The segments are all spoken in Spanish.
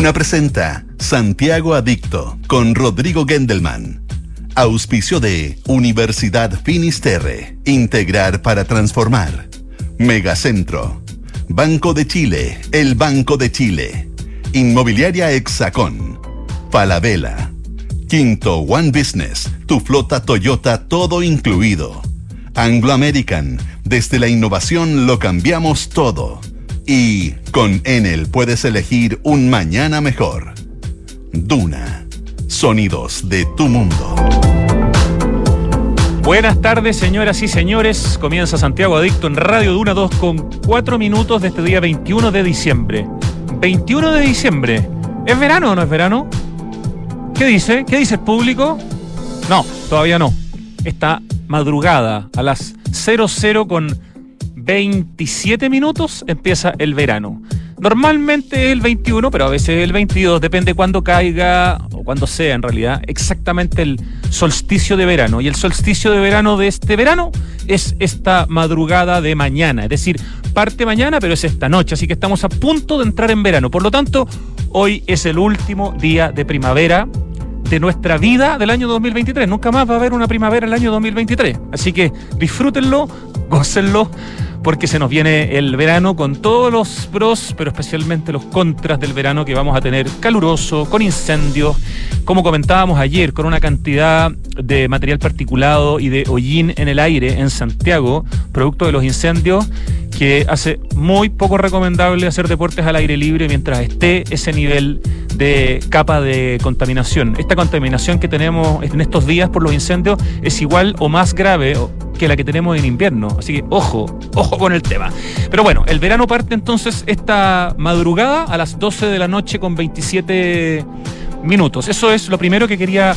Duna presenta Santiago Adicto con Rodrigo Gendelman. Auspicio de Universidad Finisterre. Integrar para transformar. Megacentro. Banco de Chile. El Banco de Chile. Inmobiliaria Hexacón. Falabella. Quinto One Business. Tu flota Toyota todo incluido. Anglo American. Desde la innovación lo cambiamos todo. Y con Enel puedes elegir un mañana mejor. Duna. Sonidos de tu mundo. Buenas tardes, señoras y señores. Comienza Santiago Adicto en Radio Duna 2 con 4 minutos de este día 21 de diciembre. 21 de diciembre. ¿Es verano o no es verano? ¿Qué dice? ¿Qué dice el público? No, todavía no. Esta madrugada a las 00 con 27 minutos empieza el verano. Normalmente es el 21, pero a veces el 22, depende cuándo caiga o cuándo sea en realidad exactamente el solsticio de verano. Y el solsticio de verano de este verano es esta madrugada de mañana, es decir, parte mañana, pero es esta noche, así que estamos a punto de entrar en verano. Por lo tanto, hoy es el último día de primavera de nuestra vida del año 2023. Nunca más va a haber una primavera el año 2023. Así que disfrútenlo, gócenlo porque se nos viene el verano con todos los pros, pero especialmente los contras del verano que vamos a tener caluroso, con incendios, como comentábamos ayer, con una cantidad de material particulado y de hollín en el aire en Santiago, producto de los incendios, que hace muy poco recomendable hacer deportes al aire libre mientras esté ese nivel de capa de contaminación. Esta contaminación que tenemos en estos días por los incendios es igual o más grave que la que tenemos en invierno. Así que ojo, ojo con el tema. Pero bueno, el verano parte entonces esta madrugada a las 12 de la noche con 27 minutos. Eso es lo primero que quería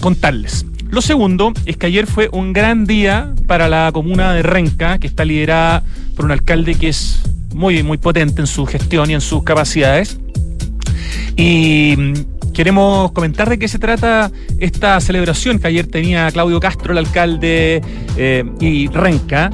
contarles. Lo segundo es que ayer fue un gran día para la comuna de Renca, que está liderada por un alcalde que es muy, muy potente en su gestión y en sus capacidades. Y mm, queremos comentar de qué se trata esta celebración que ayer tenía Claudio Castro, el alcalde, eh, y Renca.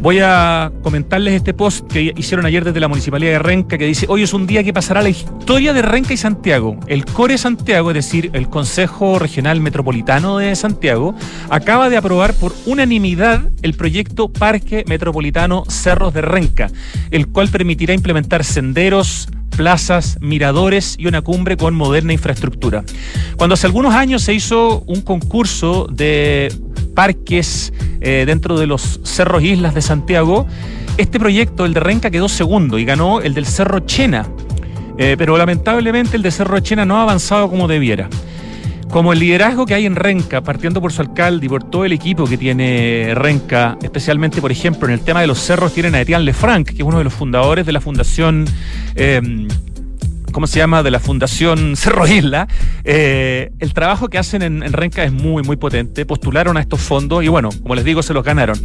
Voy a comentarles este post que hicieron ayer desde la Municipalidad de Renca que dice, hoy es un día que pasará la historia de Renca y Santiago. El CORE Santiago, es decir, el Consejo Regional Metropolitano de Santiago, acaba de aprobar por unanimidad el proyecto Parque Metropolitano Cerros de Renca, el cual permitirá implementar senderos, plazas, miradores y una cumbre con moderna infraestructura. Cuando hace algunos años se hizo un concurso de parques eh, dentro de los cerros islas de Santiago, este proyecto, el de Renca, quedó segundo y ganó el del Cerro Chena. Eh, pero lamentablemente el de Cerro Chena no ha avanzado como debiera. Como el liderazgo que hay en Renca, partiendo por su alcalde y por todo el equipo que tiene Renca, especialmente, por ejemplo, en el tema de los cerros, tienen a Etienne Lefranc, que es uno de los fundadores de la Fundación. Eh, ¿cómo se llama? De la Fundación Cerro Isla. Eh, el trabajo que hacen en, Renca es muy, muy potente. Postularon a estos fondos y bueno, como les digo, se los ganaron.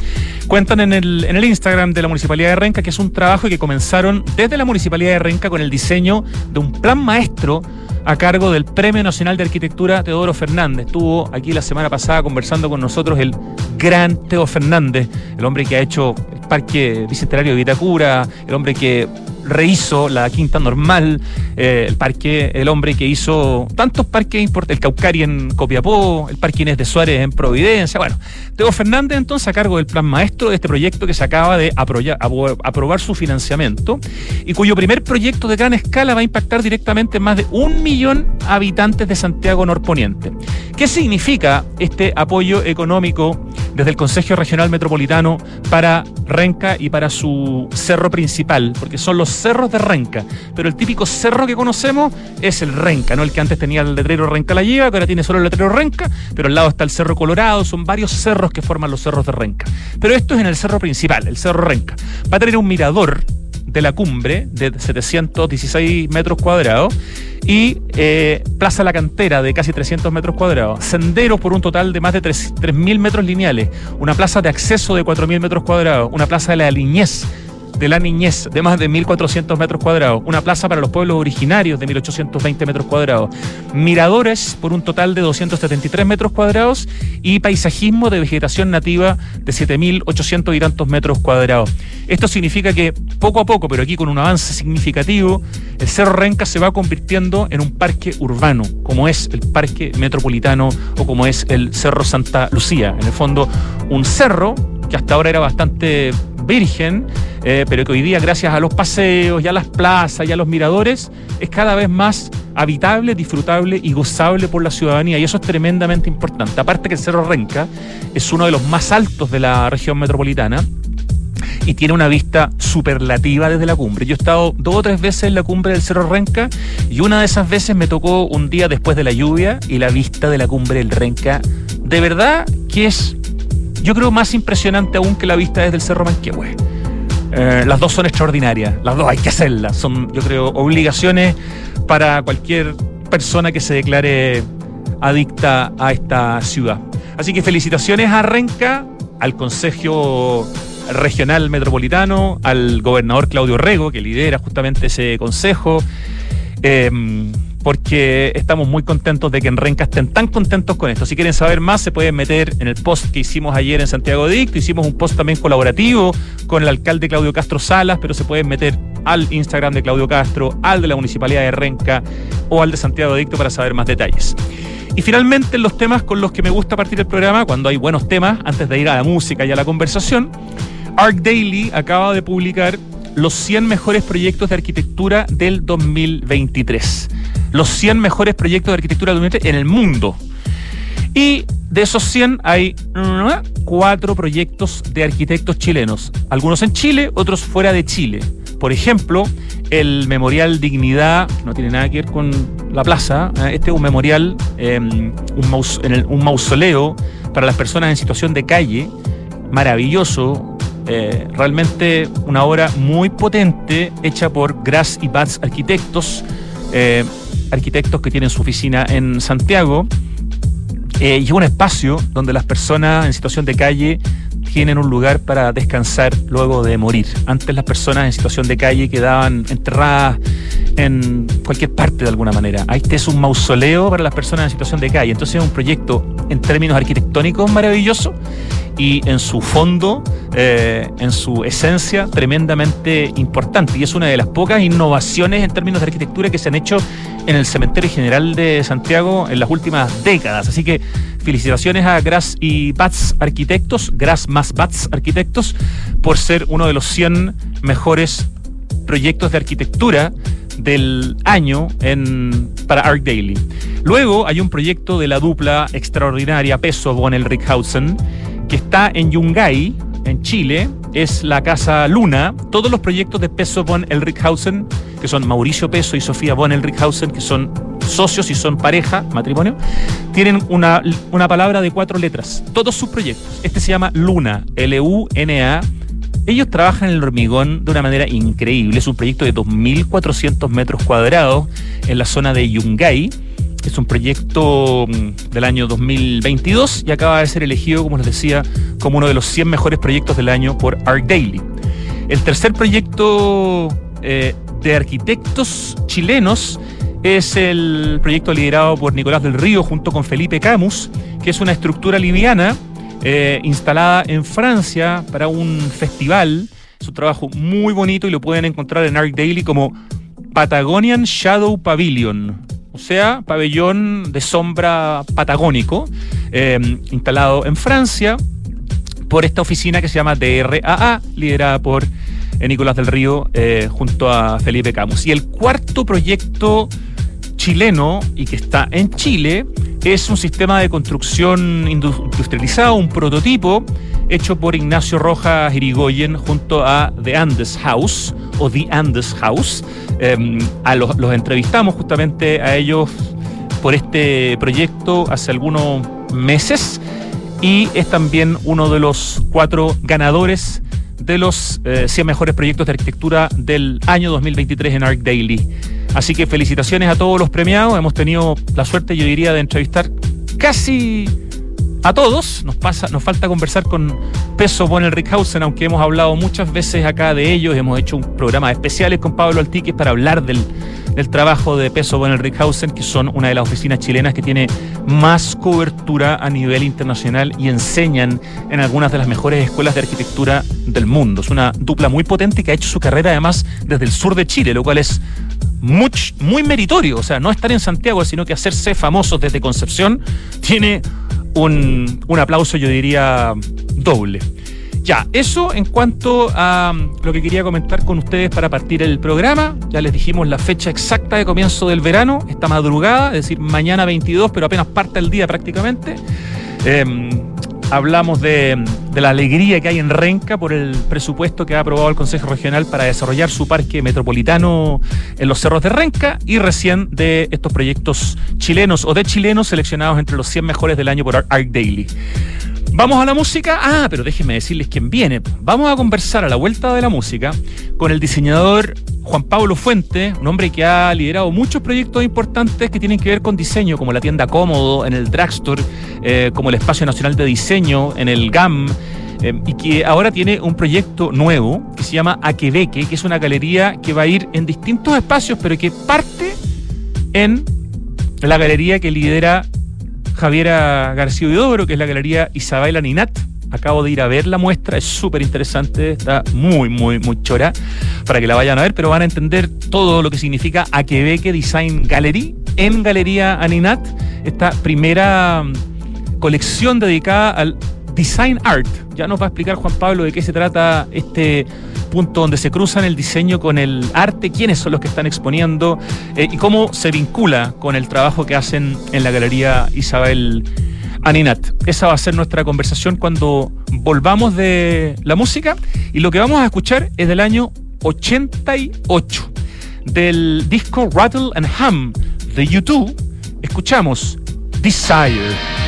Cuentan en el, en el Instagram de la Municipalidad de Renca que es un trabajo que comenzaron desde la Municipalidad de Renca con el diseño de un plan maestro a cargo del Premio Nacional de Arquitectura Teodoro Fernández. Estuvo aquí la semana pasada conversando con nosotros el gran Teo Fernández, el hombre que ha hecho el Parque Bicentenario de Vitacura, el hombre que rehizo la Quinta Normal, eh, el parque, el hombre que hizo tantos parques importantes, el Caucari en Copiapó, el Parque Inés de Suárez en Providencia. Bueno, Teo Fernández entonces a cargo del plan maestro de este proyecto que se acaba de aprobar su financiamiento y cuyo primer proyecto de gran escala va a impactar directamente en más de un millón habitantes de Santiago Norponiente. ¿Qué significa este apoyo económico desde el Consejo Regional Metropolitano para Renca y para su cerro principal? Porque son los cerros de Renca, pero el típico cerro que conocemos es el Renca, no el que antes tenía el letrero Renca la lleva, que ahora tiene solo el letrero Renca, pero al lado está el Cerro Colorado, son varios cerros que forman los cerros de Renca. Pero esto es en el cerro principal, el Cerro Renca. Va a tener un mirador de la cumbre de 716 metros cuadrados y eh, Plaza La Cantera de casi 300 metros cuadrados, senderos por un total de más de 3.000 metros lineales, una plaza de acceso de 4.000 metros cuadrados, una plaza de la Liñez de la niñez de más de 1.400 metros cuadrados, una plaza para los pueblos originarios de 1.820 metros cuadrados, miradores por un total de 273 metros cuadrados y paisajismo de vegetación nativa de 7.800 y tantos metros cuadrados. Esto significa que poco a poco, pero aquí con un avance significativo, el Cerro Renca se va convirtiendo en un parque urbano, como es el Parque Metropolitano o como es el Cerro Santa Lucía. En el fondo, un cerro que hasta ahora era bastante virgen, eh, pero que hoy día, gracias a los paseos y a las plazas y a los miradores, es cada vez más habitable, disfrutable y gozable por la ciudadanía. Y eso es tremendamente importante. Aparte que el Cerro Renca es uno de los más altos de la región metropolitana y tiene una vista superlativa desde la cumbre. Yo he estado dos o tres veces en la cumbre del Cerro Renca y una de esas veces me tocó un día después de la lluvia y la vista de la cumbre del Renca de verdad que es yo creo más impresionante aún que la vista desde el Cerro Manquehue. Eh, las dos son extraordinarias, las dos hay que hacerlas, son yo creo obligaciones para cualquier persona que se declare adicta a esta ciudad. Así que felicitaciones a Renca, al Consejo Regional Metropolitano, al gobernador Claudio Rego, que lidera justamente ese consejo. Eh, porque estamos muy contentos de que en Renca estén tan contentos con esto. Si quieren saber más, se pueden meter en el post que hicimos ayer en Santiago Dicto. Hicimos un post también colaborativo con el alcalde Claudio Castro Salas, pero se pueden meter al Instagram de Claudio Castro, al de la Municipalidad de Renca o al de Santiago Dicto para saber más detalles. Y finalmente, los temas con los que me gusta partir el programa, cuando hay buenos temas, antes de ir a la música y a la conversación, Arc Daily acaba de publicar los 100 mejores proyectos de arquitectura del 2023 los 100 mejores proyectos de arquitectura en el mundo. Y de esos 100 hay cuatro proyectos de arquitectos chilenos, algunos en Chile, otros fuera de Chile. Por ejemplo, el Memorial Dignidad, no tiene nada que ver con la plaza, ¿eh? este es un memorial, em, un, mausoleo para las personas en situación de calle, maravilloso, eh, realmente una obra muy potente hecha por Grass y Bats Arquitectos. Eh, arquitectos que tienen su oficina en Santiago. Eh, y es un espacio donde las personas en situación de calle tienen un lugar para descansar luego de morir. Antes las personas en situación de calle quedaban enterradas en cualquier parte de alguna manera. Este es un mausoleo para las personas en situación de calle. Entonces es un proyecto en términos arquitectónicos maravilloso y en su fondo, eh, en su esencia, tremendamente importante. Y es una de las pocas innovaciones en términos de arquitectura que se han hecho en el Cementerio General de Santiago en las últimas décadas. Así que felicitaciones a Gras y Bats Arquitectos, Gras más Bats Arquitectos, por ser uno de los 100 mejores proyectos de arquitectura del año para Arc Daily. Luego hay un proyecto de la dupla extraordinaria Peso von Elrichhausen que está en Yungay, en Chile, es la Casa Luna. Todos los proyectos de Peso von Elrichhausen, que son Mauricio Peso y Sofía von Elrichhausen, que son socios y son pareja, matrimonio, tienen una, una palabra de cuatro letras. Todos sus proyectos. Este se llama Luna, L-U-N-A. Ellos trabajan en el hormigón de una manera increíble. Es un proyecto de 2.400 metros cuadrados en la zona de Yungay es un proyecto mm, del año 2022 y acaba de ser elegido, como les decía, como uno de los 100 mejores proyectos del año por Art Daily. El tercer proyecto eh, de arquitectos chilenos es el proyecto liderado por Nicolás del Río junto con Felipe Camus, que es una estructura liviana eh, instalada en Francia para un festival. Es un trabajo muy bonito y lo pueden encontrar en Art Daily como Patagonian Shadow Pavilion o sea, pabellón de sombra patagónico, eh, instalado en Francia por esta oficina que se llama DRAA, liderada por eh, Nicolás del Río eh, junto a Felipe Camus. Y el cuarto proyecto chileno y que está en Chile es un sistema de construcción industrializado, un prototipo hecho por Ignacio Rojas Irigoyen junto a The Andes House o The Andes House. Em, a los, entrevistamos justamente a ellos por este proyecto hace algunos meses y es también uno de los cuatro ganadores de los 100 eh, mejores proyectos de arquitectura del año 2023 en Arc Daily. Así que felicitaciones a todos los premiados. Hemos tenido la suerte, yo diría, de entrevistar casi a todos. Nos, pasa, nos falta conversar con Peso Bonel Rickhausen, aunque hemos hablado muchas veces acá de ellos. Hemos hecho un programa especiales con Pablo Altiques para hablar del, trabajo de Peso Bonel Rickhausen, que son una de las oficinas chilenas que tiene más cobertura a nivel internacional y enseñan en algunas de las mejores escuelas de arquitectura del mundo. Es una dupla muy potente que ha hecho su carrera además desde el sur de Chile, lo cual es muy, muy meritorio. O sea, no estar en Santiago, sino que hacerse famosos desde Concepción tiene un, aplauso, yo diría, doble. Ya, eso en cuanto a lo que quería comentar con ustedes para partir el programa. Ya les dijimos la fecha exacta de comienzo del verano, esta madrugada, es decir, mañana 22, pero apenas parte el día prácticamente. Em, hablamos de, la alegría que hay en Renca por el presupuesto que ha aprobado el Consejo Regional para desarrollar su parque metropolitano en los cerros de Renca y recién de estos proyectos chilenos o de chilenos seleccionados entre los 100 mejores del año por Arc Daily. Vamos a la música. Ah, pero déjenme decirles quién viene. Vamos a conversar a la vuelta de la música con el diseñador Juan Pablo Fuente, un hombre que ha liderado muchos proyectos importantes que tienen que ver con diseño, como la tienda Cómodo en el Dragstore, eh, como el Espacio Nacional de Diseño en el GAM. Eh, y que ahora tiene un proyecto nuevo que se llama Aquebeque, que es una galería que va a ir en distintos espacios, pero que parte en la galería que lidera Javiera García Huidobro, que es la Galería Isabela Ninat. Acabo de ir a ver la muestra, es súper interesante, está muy, muy, muy chora para que la vayan a ver, pero van a entender todo lo que significa Aquebeque Design Gallery en Galería Aninat, esta primera mm, colección dedicada al design art. Ya nos va a explicar Juan Pablo de qué se trata este punto donde se cruzan el diseño con el arte, quiénes son los que están exponiendo eh, y cómo se vincula con el trabajo que hacen en la Galería Isabel Aninat. Esa va a ser nuestra conversación cuando volvamos de la música y lo que vamos a escuchar es del año 88 del disco Rattle and Hum de YouTube. Escuchamos Desire.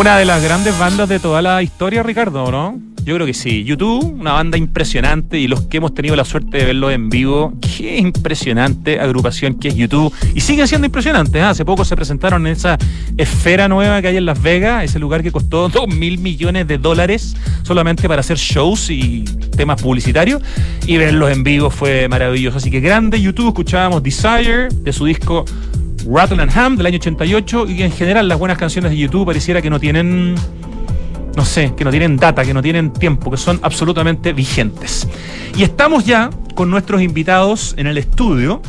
Una de las grandes bandas de toda la historia, Ricardo, ¿no? Yo creo que sí. YouTube, una banda impresionante y los que hemos tenido la suerte de verlo en vivo, qué impresionante agrupación que es YouTube. Y sigue siendo impresionante. ¿eh? Hace poco se presentaron en esa esfera nueva que hay en Las Vegas, ese lugar que costó 2 mil millones de dólares solamente para hacer shows y temas publicitarios. Y verlos en vivo fue maravilloso. Así que grande YouTube, escuchábamos Desire de su disco Rattle and Ham del año 88 y en general las buenas canciones de YouTube pareciera que no tienen, no sé, que no tienen data, que no tienen tiempo, que son absolutamente vigentes. Y estamos ya con nuestros invitados en el estudio.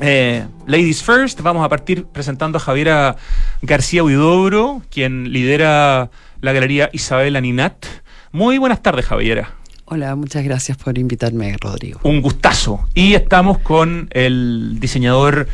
Eh, ladies First, vamos a partir presentando a Javiera García Huidobro, quien lidera la galería Isabel Aninat. Muy buenas tardes, Javiera. Hola, muchas gracias por invitarme, Rodrigo. Un gustazo. Y estamos con el diseñador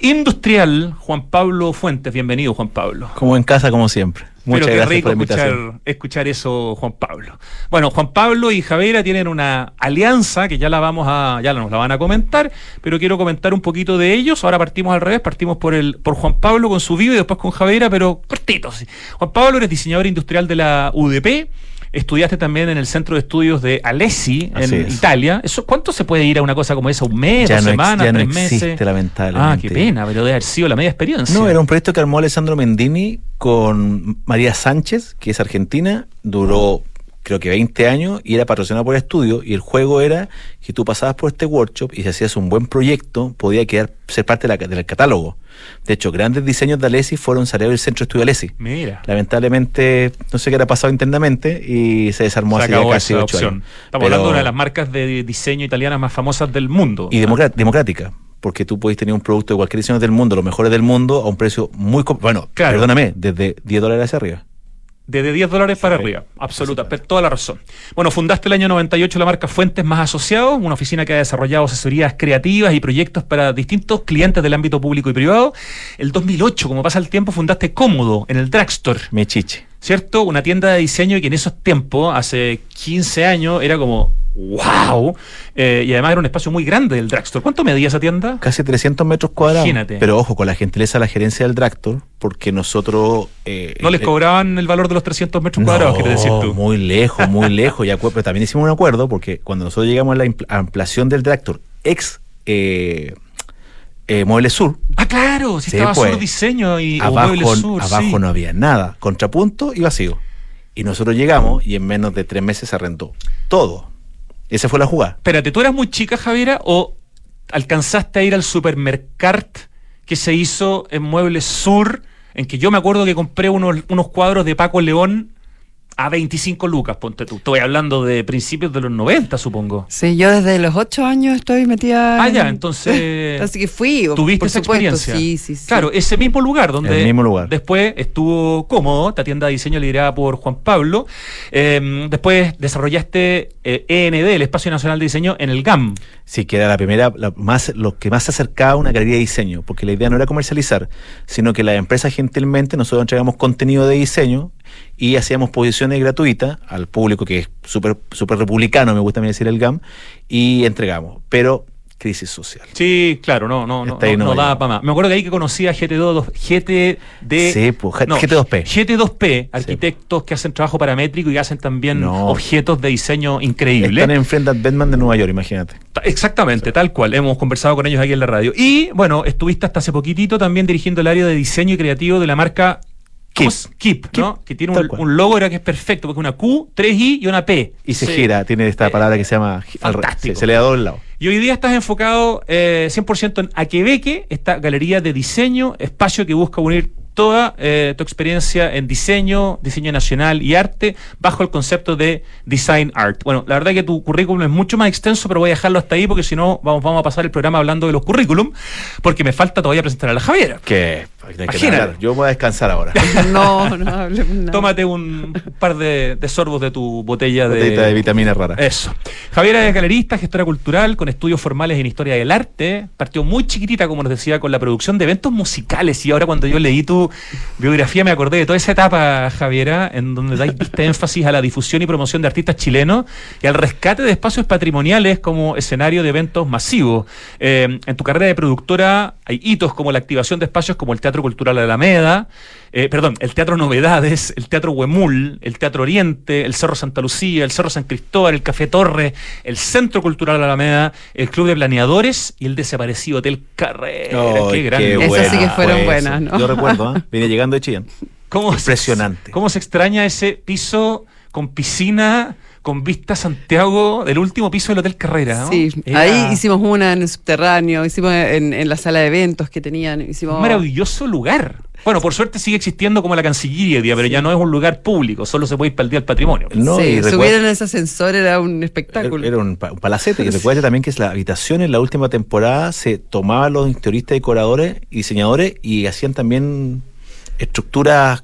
industrial Juan Pablo Fuentes. Bienvenido, Juan Pablo. Como en casa, como siempre. Muchas Pero qué rico escuchar, escuchar, eso, Juan Pablo. Bueno, Juan Pablo y Javiera tienen una alianza que ya la vamos a, ya nos la van a comentar, pero quiero comentar un poquito de ellos. Ahora partimos al revés, partimos por el, por Juan Pablo con su vivo y después con Javiera, pero cortitos. Juan Pablo eres diseñador industrial de la UDP Estudiaste también en el Centro de Estudios de Alessi, en Italia. ¿Eso, ¿Cuánto se puede ir a una cosa como esa? ¿Un mes, dos semanas, ya tres no existe, meses? lamentablemente. Ah, qué pena, pero debe haber sido la media experiencia. No, era un proyecto que armó Alessandro Mendini con María Sánchez, que es argentina. Duró creo que 20 años y era patrocinado por el estudio y el juego era que tú pasabas por este workshop y si hacías un buen proyecto podía quedar ser parte del catálogo. De hecho, grandes diseños de Alessi fueron salidos del centro de estudio Alessi. Mira. Lamentablemente, no sé qué era pasado internamente y se desarmó hace casi ocho años. Estamos hablando de una de las marcas de diseño italianas más famosas del mundo. Y democrática porque tú podés tener un producto de cualquier diseño del mundo, los mejores del mundo, a un precio muy... Bueno, perdóname, desde 10 dólares hacia arriba. Desde 10 dólares para arriba, absoluta, toda la razón. Bueno, fundaste el año 98 la marca Fuentes Más Asociados, una oficina que ha desarrollado asesorías creativas y proyectos para distintos clientes del ámbito público y privado. El 2008, como pasa el tiempo, fundaste Cómodo en el Dragstore. Me chiche. ¿Cierto? Una tienda de diseño que en esos tiempos, hace 15 años, era como ¡Wow! Eh, y además era un espacio muy grande del Dragstore. ¿Cuánto medía esa tienda? Casi 300 metros cuadrados. Imagínate. Pero ojo, con la gentileza de la gerencia del Dragstore, porque nosotros... Eh, no les cobraban el valor de los 300 metros cuadrados, quieres decir tú. muy lejos, muy lejos. y pero también hicimos un acuerdo, porque cuando nosotros llegamos a la ampliación del Dragstore, ex... Eh, eh, Mueble Sur. Ah, claro, si estaba pues, Sur Diseño y abajo, Sur. Abajo no había nada, contrapunto y vacío. Y nosotros llegamos y en menos de tres meses se arrendó todo. Esa fue la jugada. Espérate, ¿tú eras muy chica, Javiera, o alcanzaste a ir al supermercado que se hizo en Muebles Sur, en que yo me acuerdo que compré unos, unos cuadros de Paco León a 25 lucas, ponte tú. Estoy hablando de principios de los 90, supongo. Sí, yo desde los 8 años estoy metida. Ah, ya, entonces. Así que fui. ¿Tuviste esa experiencia? Sí, sí, sí. Claro, ese mismo lugar donde. El mismo lugar. Después estuvo cómodo, esta tienda de diseño liderada por Juan Pablo. Em, después desarrollaste END, eh, el Espacio Nacional de Diseño, en el GAM. Sí, que era la primera, más, lo que más se acercaba a una galería de diseño, porque la idea no era comercializar, sino que la empresa gentilmente nosotros entregamos contenido de diseño y hacíamos posiciones gratuitas al público que es súper super republicano, me gusta decir el GAM, y entregamos. Pero crisis social. Sí, claro, no, no, no, no, daba para más. Me acuerdo que ahí que conocía GT2, GTD, sí, pues, GT2P. GT2P, arquitectos que hacen trabajo paramétrico y hacen también objetos de diseño increíbles. Están en frente a Batman de Nueva York, imagínate. Exactamente, tal cual. Hemos conversado con ellos aquí en la radio. Y bueno, estuviste hasta hace poquitito también dirigiendo el área de diseño y creativo de la marca Keep, ¿no? que tiene un, logo era que es perfecto, porque una Q, 3I y una P. Y se gira, tiene esta palabra que se llama fantástico. Se, le da doble lado. Y hoy día estás enfocado eh, 100% en Aquebeque, esta galería de diseño, espacio que busca unir toda eh, tu experiencia en diseño, diseño nacional y arte bajo el concepto de design art. Bueno, la verdad es que tu currículum es mucho más extenso, pero voy a dejarlo hasta ahí porque si no vamos, vamos a pasar el programa hablando de los currículum, porque me falta todavía presentar a la Javiera. Que yo voy a descansar ahora. no, no hablemos nada. Tómate un par de, sorbos de tu botella de, de vitamina rara. Eso. Javiera es galerista, gestora cultural, con estudios formales en historia del arte. Partió muy chiquitita, como nos decía, con la producción de eventos musicales. Y ahora cuando yo leí tu biografía me acordé de toda esa etapa, Javiera, en donde dais énfasis a la difusión y promoción de artistas chilenos y al rescate de espacios patrimoniales como escenario de eventos masivos. Eh, en tu carrera de productora hay hitos como la activación de espacios como el Teatro Teatro Cultural Alameda, eh, perdón, el Teatro Novedades, el Teatro Huemul, el Teatro Oriente, el Cerro Santa Lucía, el Cerro San Cristóbal, el Café Torre, el Centro Cultural Alameda, el Club de Planeadores y el desaparecido Hotel Carrera. Qué gran qué Esas sí que fueron fue buenas. ¿no? Yo recuerdo, ¿ah? Vine llegando de Chillán. ¿Cómo se- Impresionante. ¿Cómo se extraña ese piso con piscina, con vista a Santiago, del último piso del Hotel Carrera? ¿no? Sí, Era ahí hicimos una en el subterráneo, hicimos en, en la sala de eventos que tenían, hicimos... un maravilloso lugar. Bueno, por suerte sigue existiendo como la Cancillería, pero ya no es un lugar público, solo se puede ir para el Día del Patrimonio. No, sí, y recuerda- subir en ese ascensor era un espectáculo. Era un, pa- un palacete. Y recuerda también que es la habitación en la última temporada se tomaban los interioristas, decoradores y diseñadores y hacían también estructuras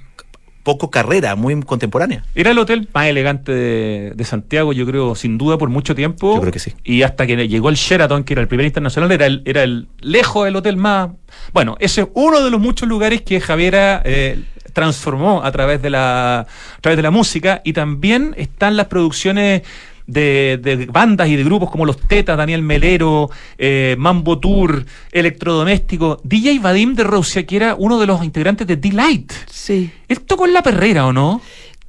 poco carrera, muy contemporáneas. Era el hotel más elegante de, de Santiago, yo creo, sin duda, por mucho tiempo. Yo creo que sí. Y hasta que llegó el Sheraton, que era el primer internacional, era el, era el lejos el hotel más. Bueno, ese es uno de los muchos lugares que Javiera eh, transformó a través de la a través de la música. Y también están las producciones de, de bandas y de grupos como Los Tetas, Daniel Melero, eh, Mambo Tour, Electrodoméstico, DJ Vadim de Rusia, que era uno de los integrantes de Delight. Sí, Él tocó en La Perrera, ¿o no?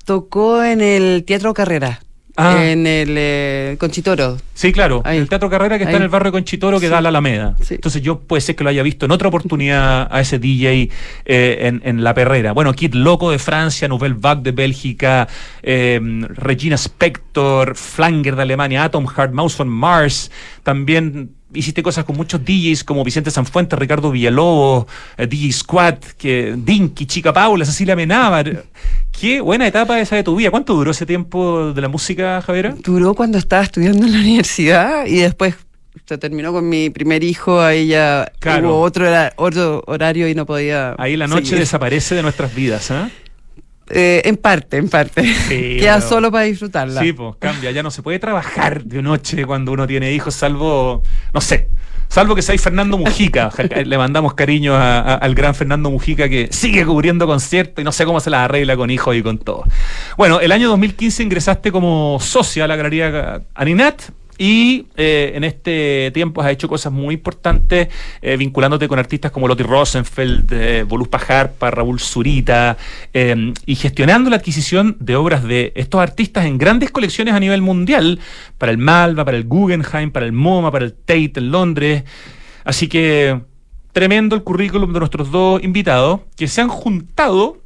tocó en el Teatro Carrera, Ah. en el eh, Conchitoro. Sí, claro. Ahí. El Teatro Carrera que está Ahí. en el barrio Conchitoro que Sí. da a la Alameda. Sí. Entonces yo puede ser que lo haya visto en otra oportunidad a ese DJ eh, en, en La Perrera. Bueno, Kid Loco de Francia, Nouvelle Vague de Bélgica, eh, Regina Spector, Flanger de Alemania, Atom Heart, Mouse on Mars. También hiciste cosas con muchos DJs como Vicente Sanfuentes, Ricardo Villalobos, eh, DJ Squad, que, Dinky, Chica Paula, Cecilia Menábar. Qué buena etapa esa de tu vida. ¿Cuánto duró ese tiempo de la música, Javiera? Duró cuando estaba estudiando en la universidad y después se terminó con mi primer hijo, ahí ya Claro. hubo otro, otro horario y no podía. Ahí la noche seguir. desaparece de nuestras vidas, ¿ah? Eh, en parte, en parte. Sí, Queda bueno. solo para disfrutarla. Sí, pues cambia. Ya no se puede trabajar de noche cuando uno tiene hijos, salvo, no sé, salvo que seáis Fernando Mujica. Le mandamos cariño a- a- al gran Fernando Mujica que sigue cubriendo conciertos y no sé cómo se las arregla con hijos y con todo. Bueno, el año 2015 ingresaste como socia a la Galería Aninat. Y eh, en este tiempo has hecho cosas muy importantes, eh, vinculándote con artistas como Lotti Rosenfeld, eh, Voluspa Harpa, Raúl Zurita, eh, y gestionando la adquisición de obras de estos artistas en grandes colecciones a nivel mundial, para el Malva, para el Guggenheim, para el MoMA, para el Tate en Londres. Así que tremendo el currículum de nuestros dos invitados, que se han juntado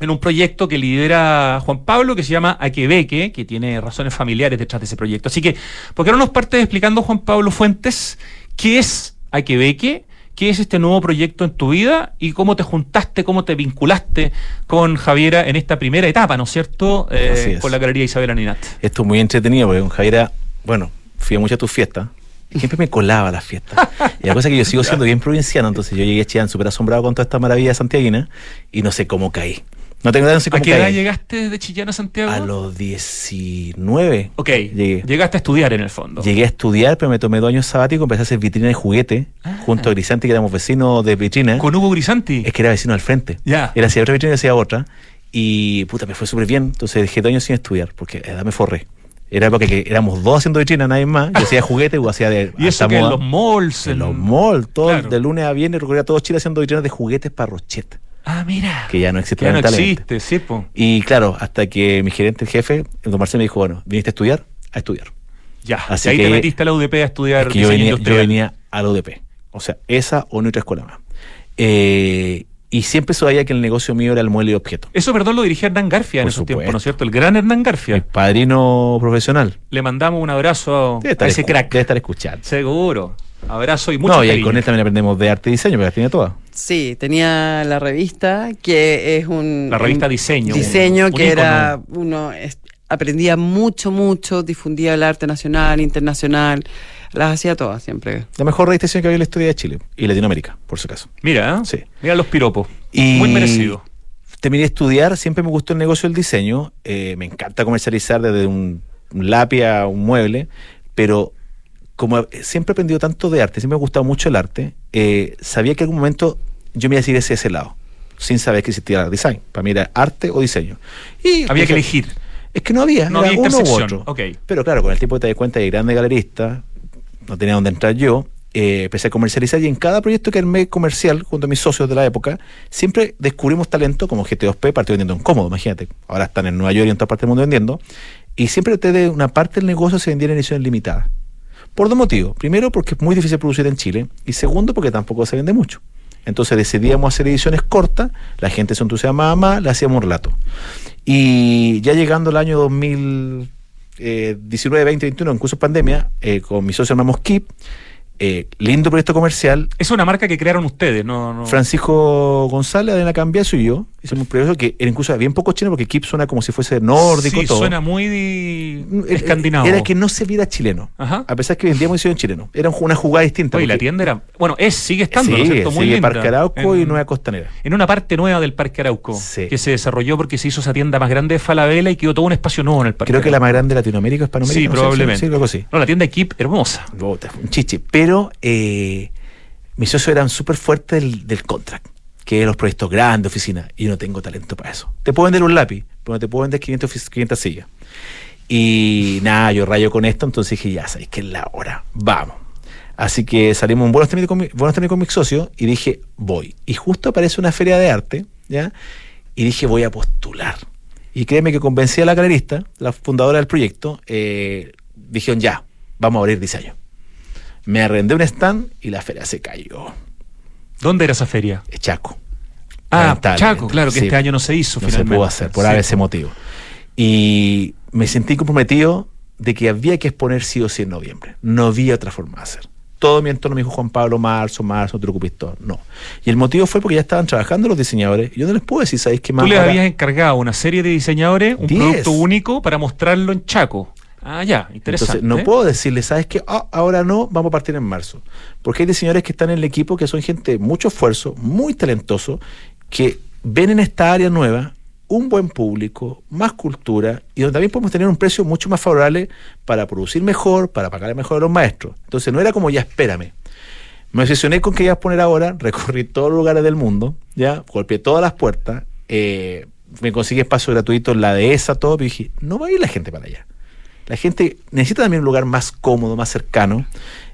en un proyecto que lidera Juan Pablo que se llama Aquebeque, que tiene razones familiares detrás de ese proyecto. Así que, ¿por qué no nos partes explicando, Juan Pablo Fuentes, qué es Aquebeque? ¿Qué es este nuevo proyecto en tu vida y cómo te juntaste, cómo te vinculaste con Javiera en esta primera etapa, ¿no es cierto? Eh, es. Con la galería Isabel Aninat. Esto es muy entretenido porque con Javiera, bueno, fui a muchas de tus fiestas. Siempre me colaba a las fiestas. Y la cosa es que yo sigo siendo bien provinciano, entonces yo llegué a Chillán súper asombrado con toda esta maravilla santiaguina y no sé cómo caí. No tengo idea, no sé ¿A qué edad caí. llegaste de Chillán a Santiago? A los 19. Ok, Llegué. llegaste a estudiar en el fondo. Llegué a estudiar, pero me tomé dos años sabáticos, empecé a hacer vitrina de juguete Ah. junto a Grisanti, que éramos vecinos de vitrina. Con Hugo Grisanti. Es que era vecino al frente. Ya. Él hacía otra vitrina y hacía otra. Y puta, me fue súper bien. Entonces dejé dos años sin estudiar, porque a edad me forré. Era época que éramos dos haciendo vitrina, nadie más. Yo hacía juguete, o hacía de. y eso alta que en moda. los malls. En los malls, todo, Claro. de lunes a viernes, recorría todo Chile haciendo vitrinas de juguetes para Rochet, Ah, mira. que ya no existe Que ya no existe, sí, po. Y claro, hasta que mi gerente, el jefe, el don Marcelo, me dijo, bueno, ¿viniste a estudiar? A estudiar. Ya, Así ahí te metiste a la UDP a estudiar Es que yo venía, yo industrial. venía a la UDP. O sea, esa o no otra escuela más. Eh, y siempre sabía que el negocio mío era el mueble y objeto. Eso, perdón, lo dirigía Hernán Garfia en esos tiempos, supuesto. ¿no es cierto? El gran Hernán Garfia. padrino profesional. Le mandamos un abrazo a ese crack. debe estar escuchando. Seguro. Abrazo y mucho no, y ahí con él también aprendemos de arte y diseño, porque las tiene todas. Sí, tenía la revista que es un... La revista un Diseño, Diseño un- que era... Uno es- aprendía mucho, mucho, difundía el arte nacional, internacional. Las hacía todas siempre. La mejor revista que había en la historia de Chile y Latinoamérica, por su caso. Mira, ¿eh? Sí. mira los piropos. Y Muy merecido. Terminé de estudiar, siempre me gustó el negocio del diseño. eh, me encanta comercializar desde un, un lápiz a un mueble, pero como siempre he aprendido tanto de arte, siempre me ha gustado mucho el arte, eh, sabía que en algún momento yo me iba a ir hacia ese lado, sin saber que existía design. Para mí era arte o diseño. Y Había que elegir. Es que no había, No era había uno u otro. Pero claro, con el tiempo te das cuenta de grandes galeristas, no tenía dónde entrar yo. eh, empecé a comercializar y en cada proyecto que armé comercial, junto a mis socios de la época, siempre descubrimos talento como GT2P, partió vendiendo en cómodo, imagínate. Ahora están en Nueva York y en todas partes del mundo vendiendo. Y siempre te de una parte del negocio se vendía en ediciones limitadas. Por dos motivos. Primero, porque es muy difícil producir en Chile. Y segundo, porque tampoco se vende mucho. Entonces decidíamos hacer ediciones cortas, la gente se entusiasmaba más, le hacíamos un relato. Y ya llegando el año 2019, 2021, incluso pandemia, eh, con mi socio armamos Keep, eh, lindo proyecto comercial. Es una marca que crearon ustedes, ¿no? no... Francisco González, Adriana Cambiaso y yo hicimos un proyecto que era incluso bien poco chino porque Kip suena como si fuese nórdico. Sí, todo. suena muy escandinavo. Era que no se viera chileno. Ajá. A pesar que vendíamos edición chileno. Era una jugada distinta. Oye, la tienda era. Bueno, es, sigue estando, sigue, ¿no es cierto? Muy sigue linda. Parque Arauco en, y Nueva Costanera. En una parte nueva del Parque Arauco. Sí. Que se desarrolló porque se hizo esa tienda más grande de Falabella y quedó todo un espacio nuevo en el Parque Creo que la más grande de Latinoamérica es Panamérica. Sí, no sé, probablemente. Sí, algo así. No, la tienda Equip, hermosa. Bota, un chiche. Pero eh, mis socios eran súper fuertes del, del contract, que es los proyectos grandes, oficinas, y yo no tengo talento para eso. Te puedo vender un lápiz, pero no te puedo vender 500, ofic- 500 sillas. Y nada, yo rayo con esto, entonces dije, ya sabéis que es la hora, vamos. Así que salimos en buenos términos con, mi- buenos términos con mis socios y dije, voy. Y justo aparece una feria de arte, ¿ya? Y dije, voy a postular. Y créeme que convencí a la galerista, la fundadora del proyecto, eh, dijeron, ya, vamos a abrir diseño. Me arrendé un stand y la feria se cayó. ¿Dónde era esa feria? Chaco. Ah. Chaco, claro, que Sí. este año no se hizo No se pudo hacer por Sí. ese motivo. Y me sentí comprometido de que había que exponer sí o sí en noviembre. No había otra forma de hacer. Todo mi entorno me dijo Juan Pablo, marzo, marzo, todo. No. Y el motivo fue porque ya estaban trabajando los diseñadores. Y yo no les puedo decir, ¿sabéis qué más? Tú les habías encargado una serie de diseñadores un Diez. producto único para mostrarlo en Chaco. Ah, ya, interesante. Entonces, no puedo decirles, ¿sabes qué? Ah, ahora no, vamos a partir en marzo. Porque hay diseñadores que están en el equipo que son gente de mucho esfuerzo, muy talentoso, que ven en esta área nueva un buen público, más cultura, y donde también podemos tener un precio mucho más favorable para producir mejor, para pagar mejor a los maestros. Entonces, no era como ya espérame. Me obsesioné con que ibas a poner ahora, recorrí todos los lugares del mundo, ya, golpeé todas las puertas, eh, me conseguí espacio gratuito en la dehesa, todo, pero dije, no va a ir la gente para allá. La gente necesita también un lugar más cómodo, más cercano.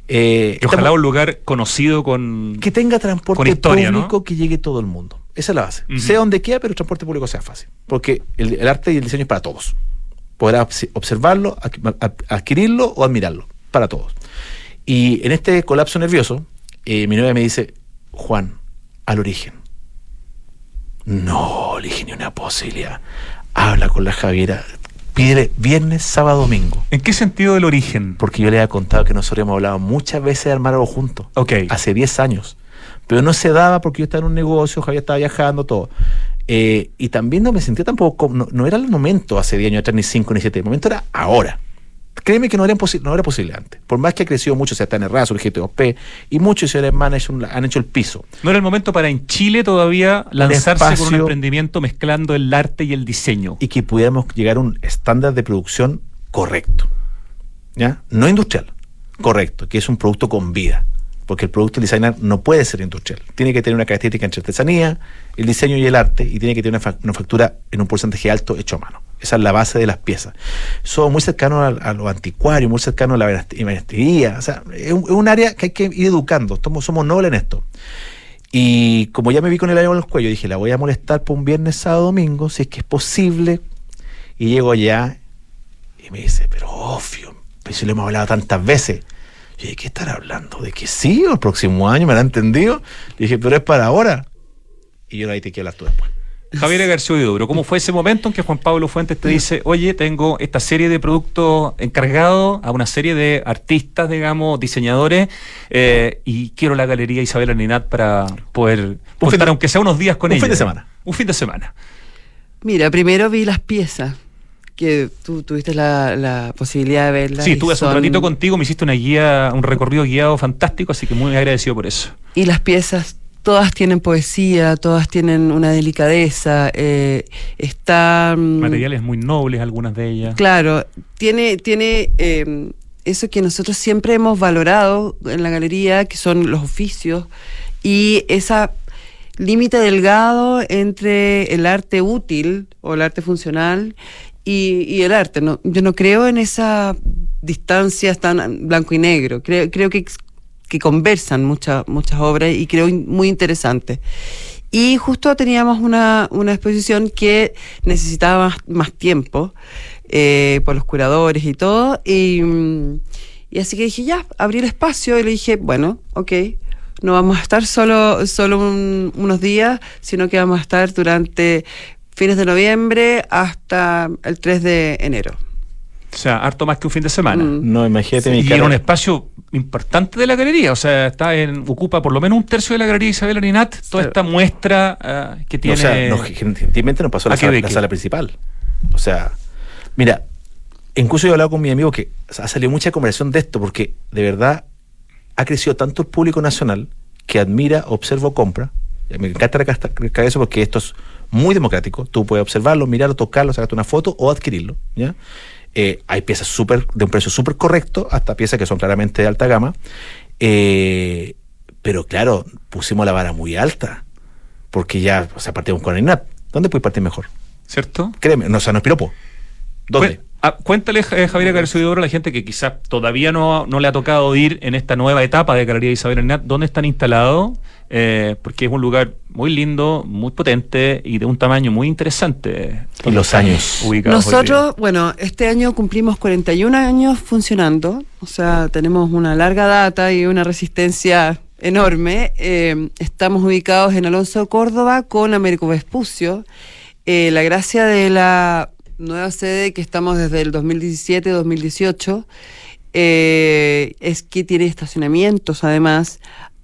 Eh, Y ojalá estamos- un lugar conocido con. que tenga transporte Con historia, ¿no? público que llegue todo el mundo. Esa es la base. Sea donde quiera, pero el transporte público sea fácil. Porque el, el arte y el diseño es para todos. Podrá obs- observarlo, adqu- ad- adquirirlo o admirarlo. Para todos. Y en este colapso nervioso, eh, mi novia me dice, Juan, al origen. No, le dije ni una posibilidad. Habla con la Javiera. Pídele viernes, sábado, domingo. ¿En qué sentido del origen? Porque yo le había contado que nosotros hemos hablado muchas veces de armar algo juntos. Ok. Hace 10 años. Pero no se daba porque yo estaba en un negocio, Javier estaba viajando, todo. Eh, y también no me sentía tampoco, no, no era el momento hace 10 años atrás, ni 5 ni 7. El momento era ahora. Créeme que no era, no era posible antes. Por más que ha crecido mucho, se está en Erasmus, el GTOP, y muchos señores han hecho, un- han hecho el piso. ¿No era el momento para en Chile todavía lanzarse con un emprendimiento mezclando el arte y el diseño? y que pudiéramos llegar a un estándar de producción correcto. ¿Ya? No industrial, correcto, que es un producto con vida. Porque el producto designer no puede ser industrial. Tiene que tener una característica entre artesanía, el diseño y el arte, y tiene que tener una, fa- una factura en un porcentaje alto hecho a mano. Esa es la base de las piezas. Somos muy cercanos a, a lo anticuario, muy cercanos a la ebanistería. O sea, es un, área que hay que ir educando. Somos, nobles en esto. Y como ya me vi con el año en el cuello, dije, la voy a molestar por un viernes, sábado, domingo, si es que es posible. Y llego allá y me dice, pero obvio, pero si lo hemos hablado tantas veces. Yo dije, ¿qué estar hablando? ¿De que sí o el próximo año? ¿Me lo ha entendido? Le dije, pero es para ahora. Y yo ahí te quiero hablar tú después. Javier García Duro, ¿cómo fue ese momento en que Juan Pablo Fuentes te dice, oye, tengo esta serie de productos encargados a una serie de artistas, digamos, diseñadores, eh, y quiero la galería Isabel Aninat para poder de- aunque sea unos días con un ella? fin de semana. Un fin de semana. Mira, primero vi las piezas, que tú tuviste la, la posibilidad de verlas. Sí, estuve hace un ratito contigo, me hiciste una guía, un recorrido guiado fantástico, así que muy agradecido por eso. Y las piezas todas tienen poesía, todas tienen una delicadeza, eh, están... Materiales muy nobles, algunas de ellas. Claro, tiene, tiene eh, eso que nosotros siempre hemos valorado en la galería, que son los oficios, y esa límite delgado entre el arte útil o el arte funcional y, y el arte. No, yo no creo en esas distancias tan blanco y negro. Creo, creo que, que conversan muchas muchas obras y creo muy interesante. Y justo teníamos una, una exposición que necesitaba más, tiempo eh, por los curadores y todo. Y, y así que dije, ya, abrí el espacio y le dije, bueno, ok, no vamos a estar solo, solo un- unos días, sino que vamos a estar durante fines de noviembre hasta el 3 de enero. O sea, harto más que un fin de semana. Mm. No, imagínate mi Y cara. en un espacio importante de la galería, o sea, está en, ocupa por lo menos un tercio de la galería Isabel Arinat, toda Sí. esta muestra ah, que No, tiene... o sea, no, gentilmente nos pasó a la, ¿A qué sala, la sala principal. O sea, mira, incluso yo he hablado con mi amigo que ha salido mucha conversación de esto, porque de verdad ha crecido tanto el público nacional que admira, observa o compra. Me encanta recalcar eso porque esto es muy democrático. Tú puedes observarlo, mirarlo, tocarlo, sacarte una foto o adquirirlo. ¿ya? Eh, hay piezas súper de un precio súper correcto hasta piezas que son claramente de alta gama. Eh, pero claro, pusimos la vara muy alta porque ya, o sea, partimos con INAP. ¿Dónde puedes partir mejor? ¿Cierto? Créeme, no, o sea, no es piropo. ¿Dónde? Cuen- ah, cuéntale, eh, Javier García a la gente que quizás todavía no, no le ha tocado ir en esta nueva etapa de Galería Isabel Arinat, ¿dónde están instalados? Eh, porque es un lugar muy lindo, muy potente y de un tamaño muy interesante. Y los años. ubicados. Nosotros, bueno, este año cumplimos 41 años funcionando, o sea, tenemos una larga data y una resistencia enorme. Eh, estamos ubicados en Alonso Córdoba con Américo Vespucio. Eh, la gracia de la nueva sede que estamos desde el 2017-2018 eh, es que tiene estacionamientos, además,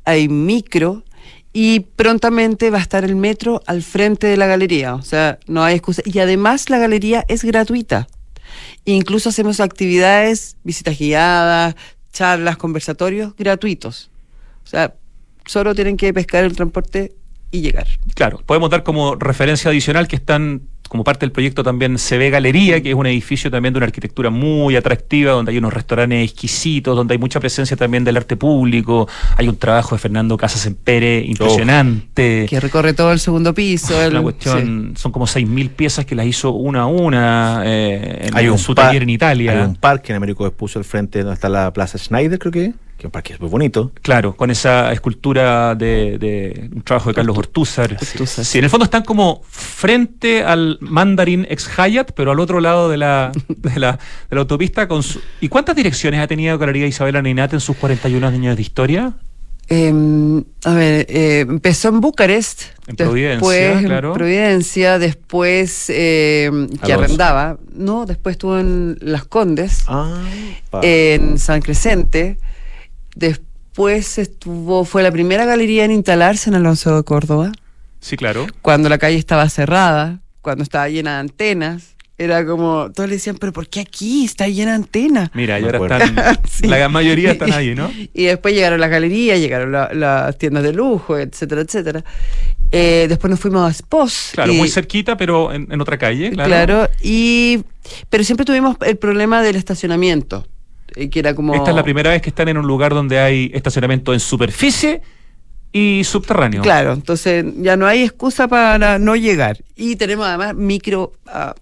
hay micro y prontamente va a estar el metro al frente de la galería, o sea, no hay excusa. Y además la galería es gratuita. Incluso hacemos actividades, visitas guiadas, charlas, conversatorios gratuitos. O sea, solo tienen que pescar el transporte y llegar. Claro, podemos dar como referencia adicional que están como parte del proyecto también Se ve Galería, que es un edificio también de una arquitectura muy atractiva, donde hay unos restaurantes exquisitos, donde hay mucha presencia también del arte público, hay un trabajo de Fernando Casas en Pérez impresionante. Que recorre todo el segundo piso. el- La cuestión, son como 6.000 piezas que las hizo una a una eh, en, hay en un su par- taller en Italia. Hay un parque en Américo Vespucio al frente donde está la Plaza Schneider, creo que, que es un parque muy bonito. Claro, con esa escultura de, de un trabajo de Carlos Ortúzar. Ortúzar. Sí, en el fondo están como frente al Mandarin ex Hyatt, pero al otro lado de la, de la, de la autopista. Con su- ¿Y cuántas direcciones ha tenido Galería Isabel Aninat en sus 41 años de historia? Eh, a ver, eh, empezó en Bucarest. En Providencia, después claro. En Providencia, después eh, que arrendaba. No, después estuvo en Las Condes, Ah, en San Crescente. Después estuvo, fue la primera galería en instalarse en Alonso de Córdoba, Sí, claro. cuando la calle estaba cerrada, cuando estaba llena de antenas. Era como, todos le decían, pero ¿por qué aquí está llena de antenas? Mira, y ahora están, Sí. la gran mayoría están ahí, ¿no? Y después llegaron las galerías, llegaron la- las tiendas de lujo, etcétera, etcétera. Eh, después nos fuimos a Spos. Claro, y- muy cerquita, pero en, en otra calle, claro. Claro. y pero siempre tuvimos el problema del estacionamiento, eh, que era como... Esta es la primera vez que están en un lugar donde hay estacionamiento en superficie y subterráneo. Claro, entonces ya no hay excusa para no llegar. Y tenemos además micro ah,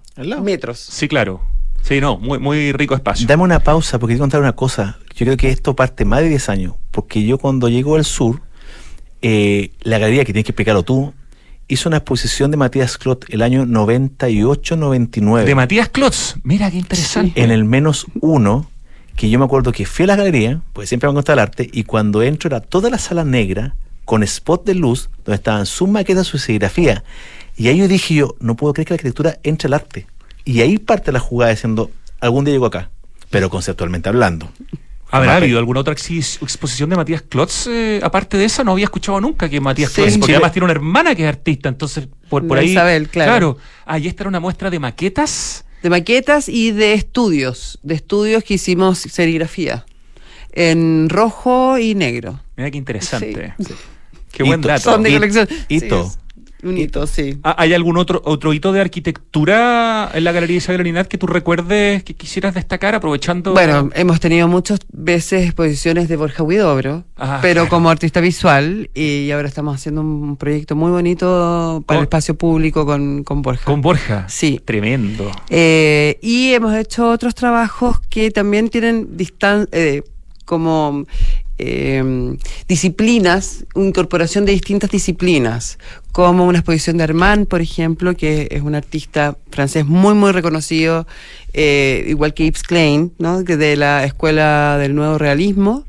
metros. Sí, claro. Sí, no, muy, muy rico espacio. Dame una pausa porque quiero contar una cosa. Yo creo que esto parte más de 10 años. Porque yo cuando llego al sur, eh, la galería, que tienes que explicarlo tú, hizo una exposición de Matías Clot el año 98-99. De Matías Klotz. Mira qué interesante. en el menos uno, que yo me acuerdo que fui a la galería, pues siempre me gusta el arte, y cuando entro era toda la sala negra, con spot de luz, donde estaban sus maquetas, su serigrafía. Y ahí yo dije yo, no puedo creer que la arquitectura entre al arte. Y ahí parte la jugada diciendo, algún día llego acá, pero conceptualmente hablando. ¿Habrá Mape- habido alguna otra exposición de Matías Klotz? eh, aparte de esa, no había escuchado nunca que Matías Sí, Klotz, porque además tiene una hermana que es artista, entonces por, por ahí. Isabel, claro. Ah, y esta era una muestra de maquetas. De maquetas y de estudios, de estudios que hicimos serigrafía, en rojo y negro. Mira qué interesante. Sí. Qué buen dato. Son de colección. hito. Sí, un hito, sí. ¿Hay algún otro otro hito de arquitectura en la Galería Isabel Arinat que tú recuerdes que quisieras destacar aprovechando? Bueno, hemos tenido muchas veces exposiciones de Borja Huidobro, Ah, pero claro. como artista visual, y ahora estamos haciendo un proyecto muy bonito para Con- el espacio público con, con Borja. con Borja. Sí. Tremendo. Eh, y hemos hecho otros trabajos que también tienen distan eh, como eh, disciplinas, incorporación de distintas disciplinas, como una exposición de Armand, por ejemplo, que es un artista francés muy, muy reconocido, eh, igual que Yves Klein, ¿no? de la Escuela del Nuevo Realismo,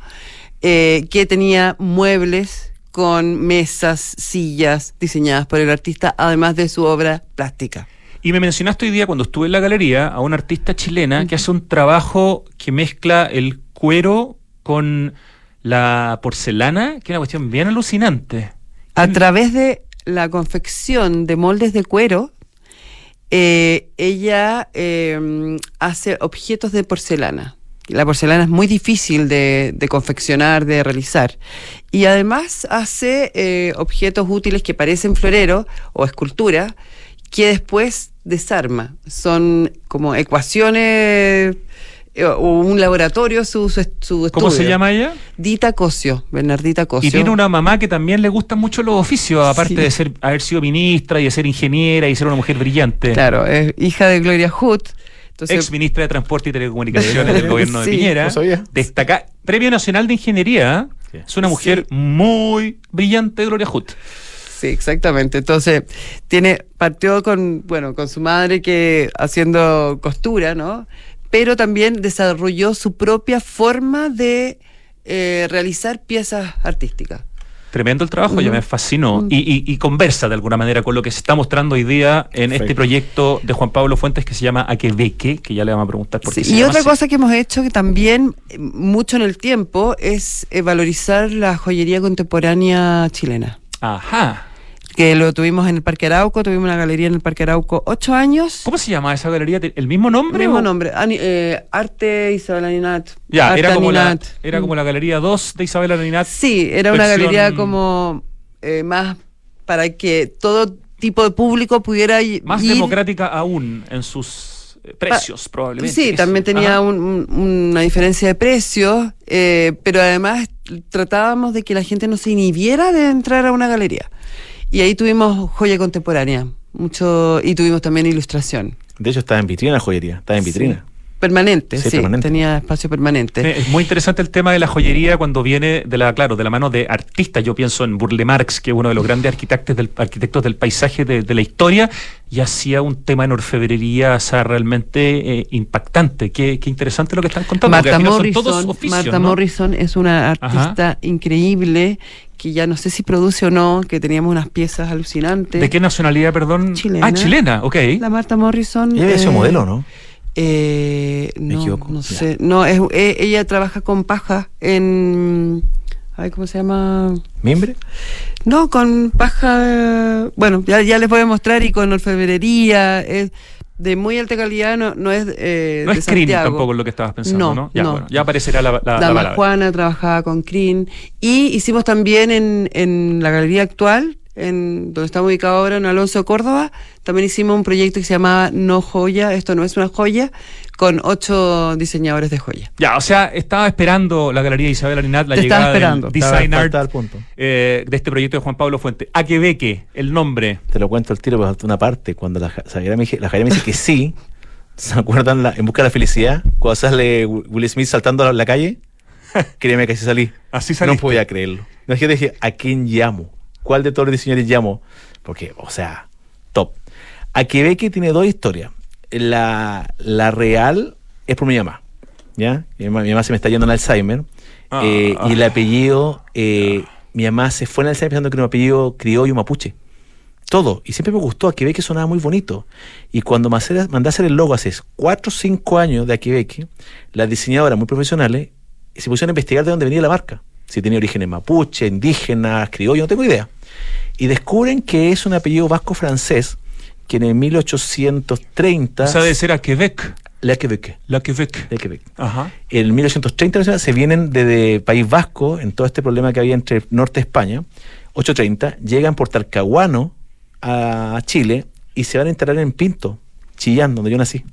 eh, que tenía muebles con mesas, sillas diseñadas por el artista, además de su obra plástica. Y me mencionaste hoy día, cuando estuve en la galería, a una artista chilena que hace un trabajo que mezcla el cuero con la porcelana, que es una cuestión bien alucinante. A través de la confección de moldes de cuero, eh, ella eh, hace objetos de porcelana. La porcelana es muy difícil de, de confeccionar, de realizar. Y además hace eh, objetos útiles que parecen floreros o escultura, que después desarma. Son como ecuaciones o un laboratorio su, su, su ¿Cómo se estudio. llama ella? Dita Cosio, Bernardita Cosio. Y tiene una mamá que también le gustan mucho los oficios, aparte Sí. de ser haber sido ministra y de ser ingeniera y ser una mujer brillante. Claro, es hija de Gloria Hood. Entonces, Ex ministra de Transporte y Telecomunicaciones del gobierno de. Piñera. No sabía. Destaca Premio Nacional de Ingeniería. ¿eh? Sí. Es una mujer muy brillante, Gloria Hood. Sí, exactamente. Entonces, tiene, partió con, bueno, con su madre que haciendo costura, ¿no? Pero también desarrolló su propia forma de eh, realizar piezas artísticas. Tremendo el trabajo, ya me fascinó. Mm. Y, y- y conversa de alguna manera con lo que se está mostrando hoy día en este proyecto de Juan Pablo Fuentes que se llama Aquebeque, que ya le vamos a preguntar por Sí, qué. se y llama otra así. cosa que hemos hecho que también eh, mucho en el tiempo es eh, valorizar la joyería contemporánea chilena. Ajá. Que lo tuvimos en el Parque Arauco, tuvimos una galería en el Parque Arauco ocho años. ¿Cómo se llama esa galería? ¿El mismo nombre? Mismo o- nombre, Ani- eh, Arte Isabel Aninat. Ya, Arte era como, la, Aninat. era como la galería 2 de Isabel Aninat. Sí, era una versión- galería como eh, más para que todo tipo de público pudiera Más ir. democrática aún en sus eh, precios, probablemente. Sí, también tenía un- una diferencia de precios, eh, pero además tratábamos de que la gente no se inhibiera de entrar a una galería. Y ahí tuvimos joya contemporánea, mucho y tuvimos también ilustración. De hecho, estaba en vitrina la joyería. Estaba en vitrina. Permanente, Sí, sí, permanente. tenía espacio permanente. Es muy interesante el tema de la joyería cuando viene de la, claro, de la mano de artistas. Yo pienso en Burle Marx, que es uno de los grandes arquitectos del, arquitectos del paisaje de, de la historia, y hacía un tema en orfebrería o sea, realmente eh, impactante. Qué, qué interesante lo que están contando. Marta Morrison, todos oficios, Marta ¿no? Morrison es una artista increíble que ya no sé si produce o no, que teníamos unas piezas alucinantes. ¿De qué nacionalidad, perdón? Chilena. Ah, chilena, ok. La Marta Morrison. Ella eh, modelo, ¿no? Eh, Me no, equivoco, no ya. sé. No, es, eh, ella trabaja con paja en. Ay, ¿Cómo se llama? ¿Mimbre? No, con paja. Bueno, ya, ya les voy a mostrar y con orfebrería. Es de muy alta calidad, no, no es. Eh, no de es Crin tampoco lo que estabas pensando, ¿no? No, Ya, no. bueno, ya aparecerá la, la, Dama. Juana trabajaba con Crin. Y hicimos también en, en la galería actual, en donde estamos ubicados ahora, en Alonso Córdoba, también hicimos un proyecto que se llamaba No Joya, esto no es una joya, con ocho diseñadores de joya. Ya, o sea, estaba esperando la galería Isabel Arinat la Te llegada esperando. del Design Art punto. eh, de este proyecto de Juan Pablo Fuente. Aquebeque, el nombre. Te lo cuento al tiro, pero falta una parte. Cuando la, Ja- Javiera me, dice que sí, ¿se acuerdan la- en busca de la felicidad? Cuando sale Will Smith saltando a la, la calle, créeme que así salí. Así No saliste. podía creerlo. Imagínate, dije, ¿a quién llamo? ¿Cuál de todos los diseñadores llamo? Porque, o sea, top. Aquebeque tiene dos historias. La, la real es por mi mamá. ¿Ya? Mi mamá, mi mamá se me está yendo en Alzheimer. Ah. eh, y el apellido, eh, mi mamá se fue en Alzheimer pensando que era un apellido criollo mapuche. Todo. Y siempre me gustó. Aquebeque sonaba muy bonito. Y cuando mandé a hacer el logo hace 4 o 5 años de Aquebeque, las diseñadoras muy profesionales se pusieron a investigar de dónde venía la marca. Si tenía orígenes mapuche, indígenas, criollo, no tengo idea. Y descubren que es un apellido vasco-francés que en el 1830... O sea, debe ser Aquebec. La Quebec. La Quebec. La Quebec. Ajá. En 1830 se vienen desde País Vasco, en todo este problema que había entre norte de España, 830, llegan por Talcahuano a Chile y se van a instalar en Pinto, Chillán, donde yo nací.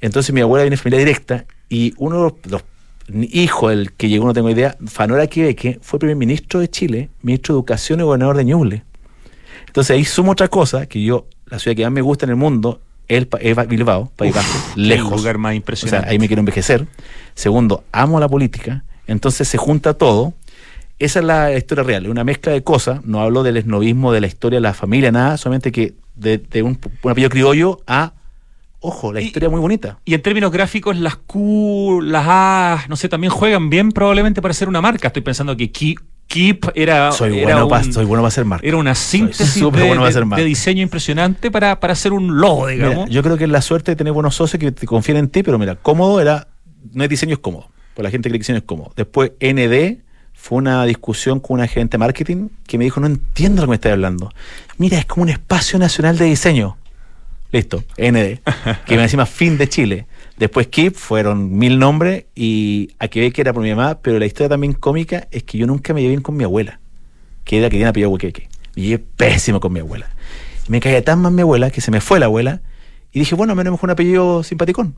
Entonces mi abuela viene de familia directa y uno de los, los hijos, el que llegó, no tengo idea, Fanora Quebeque, fue primer ministro de Chile, ministro de Educación y gobernador de Ñuble. Entonces ahí sumo otra cosa, que yo, la ciudad que más me gusta en el mundo es, es Bilbao, País Vasco, lejos. lugar más O sea, impresionante. ahí me quiero envejecer. Segundo, amo la política Entonces se junta todo. Esa es la historia real, una mezcla de cosas. No hablo del esnovismo, de la historia de la familia, nada, solamente que de, de un, un apellido criollo a, ojo, la Y- historia muy bonita. Y en términos gráficos, las Q, las A, no sé, también juegan bien probablemente para ser una marca. Estoy pensando que Keep, Keep era, Soy era, bueno, para, soy bueno para hacer marca. era una síntesis de, bueno diseño impresionante para, para hacer un logo, Mira, digamos. yo creo que es la suerte de tener buenos socios que te confían en ti, pero mira, cómodo era, no es diseño, es cómodo. Pues la gente cree que diseño es cómodo. Después ND fue una discusión con una gerente de marketing que me dijo, no entiendo lo que me estás hablando. Mira, es como un espacio nacional de diseño. Listo, ND, que me encima fin de Chile. Después Keep, fueron mil nombres y a que que era por mi mamá, pero la historia también cómica es que yo nunca me llevé bien con mi abuela, que era la que tiene apellido Huequeque. Me llevé pésimo con mi abuela. Me caía tan mal mi abuela que se me fue la abuela y dije, bueno, menos un apellido simpaticón.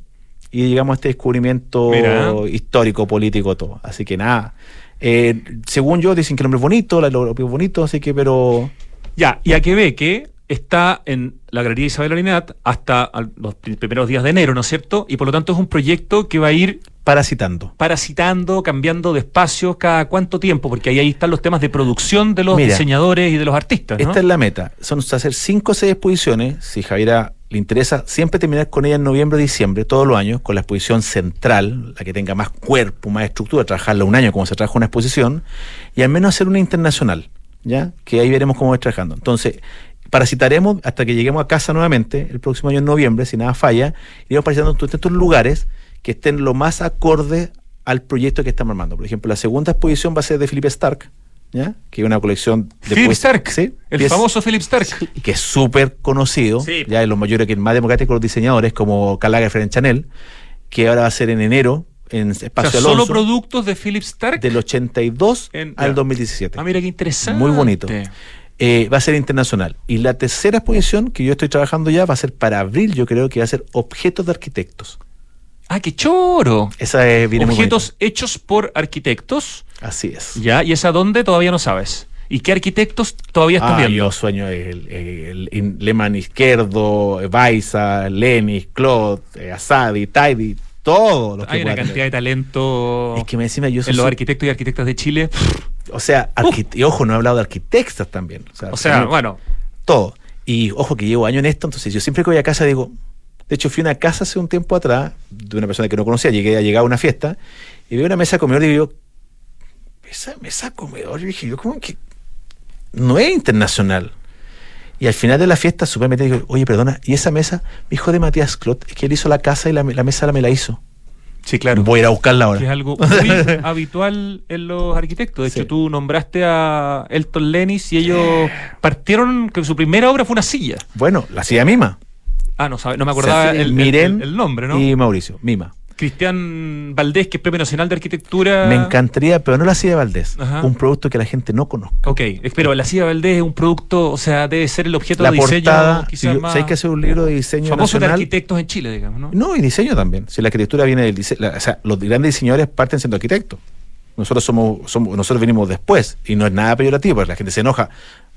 Y llegamos a este descubrimiento Mira. histórico, político, todo. Así que nada. Eh, según yo, dicen que el nombre es bonito, la- lo lo bonito, así que, pero. Ya, y a que ve que está en la Galería Isabel Arinat hasta los pri- primeros días de enero, ¿no es cierto? Y por lo tanto es un proyecto que va a ir Parasitando. parasitando, cambiando de espacios cada cuánto tiempo, porque ahí, ahí están los temas de producción de los Mira, diseñadores y de los artistas. ¿no? Esta es la meta. Son hacer cinco o seis exposiciones. Si Javiera le interesa, siempre terminar con ella en noviembre diciembre, todos los años, con la exposición central, la que tenga más cuerpo, más estructura, trabajarla un año como se trabaja una exposición, y al menos hacer una internacional, ¿ya? Que ahí veremos cómo va trabajando. Entonces, parasitaremos hasta que lleguemos a casa nuevamente, el próximo año en noviembre, si nada falla, iremos parasitando en todos estos lugares que estén lo más acorde al proyecto que estamos armando. Por ejemplo, la segunda exposición va a ser de Philip Stark, ¿ya? Que es una colección de Philip Stark, ¿sí? el es- famoso Philip Stark. que es súper conocido, Sí. ya de los mayores, que es más democrático con los diseñadores, como Karl Lagerfeld en Chanel, que ahora va a ser en enero, en O sea, Espacio solo Alonso, productos de Philip Stark. del 82 En- al ya. 2017. Ah, mira qué interesante. Muy bonito. Eh, va a ser internacional. Y la tercera exposición que yo estoy trabajando ya va a ser para abril, yo creo que va a ser objetos de arquitectos. Ah, qué choro. Esa es, viene muy Objetos hechos por arquitectos. Así es. Ya, ¿y esa dónde todavía no sabes? ¿Y qué arquitectos todavía estás Ah, viendo? yo sueño el, el, el Lehmann Izquierdo, Baiza, Lenis, Claude, eh, Asadi, Tidy, todo lo que Hay una cantidad tener. de talento Es que me encima yo soy en los arquitectos y arquitectas de Chile. O sea, arqui- y ojo, no he hablado de arquitectas también. O sea, O sea, también- bueno, todo. Y ojo que llevo años en esto, entonces yo siempre que voy a casa digo, de hecho fui a una casa hace un tiempo atrás de una persona que no conocía, llegué a llegar a una fiesta y veo una mesa de comedor y digo, esa mesa de comedor, y dije yo como que no es internacional. Y al final de la fiesta, súper me digo, oye, perdona, ¿y esa mesa? Mi hijo de Matías Clot, es que él hizo la casa y la, la mesa la me la hizo. Sí, claro. Voy a ir a buscarla que es ahora. algo muy habitual en los arquitectos. De Sí. hecho, tú nombraste a Elton Lennis y ellos partieron que su primera obra fue una silla. Bueno, la silla mima. Ah, no, sabe- no me acordaba el, el- Miren el- el nombre, ¿no? Y Mauricio, mima. Cristian Valdés, que es Premio Nacional de Arquitectura. Me encantaría, pero no la silla Valdés. Ajá. Un producto que la gente no conozca. Ok, pero la silla Valdés es un producto, o sea, debe ser el objeto La de diseño portada, si yo- más si hay que hacer un libro de diseño famoso de arquitectos en Chile, digamos, ¿no? No, y diseño también. Si la arquitectura viene del diseño, o sea, los grandes diseñadores parten siendo arquitectos. Nosotros somos, somos, nosotros venimos después y no es nada peyorativo, porque la gente se enoja.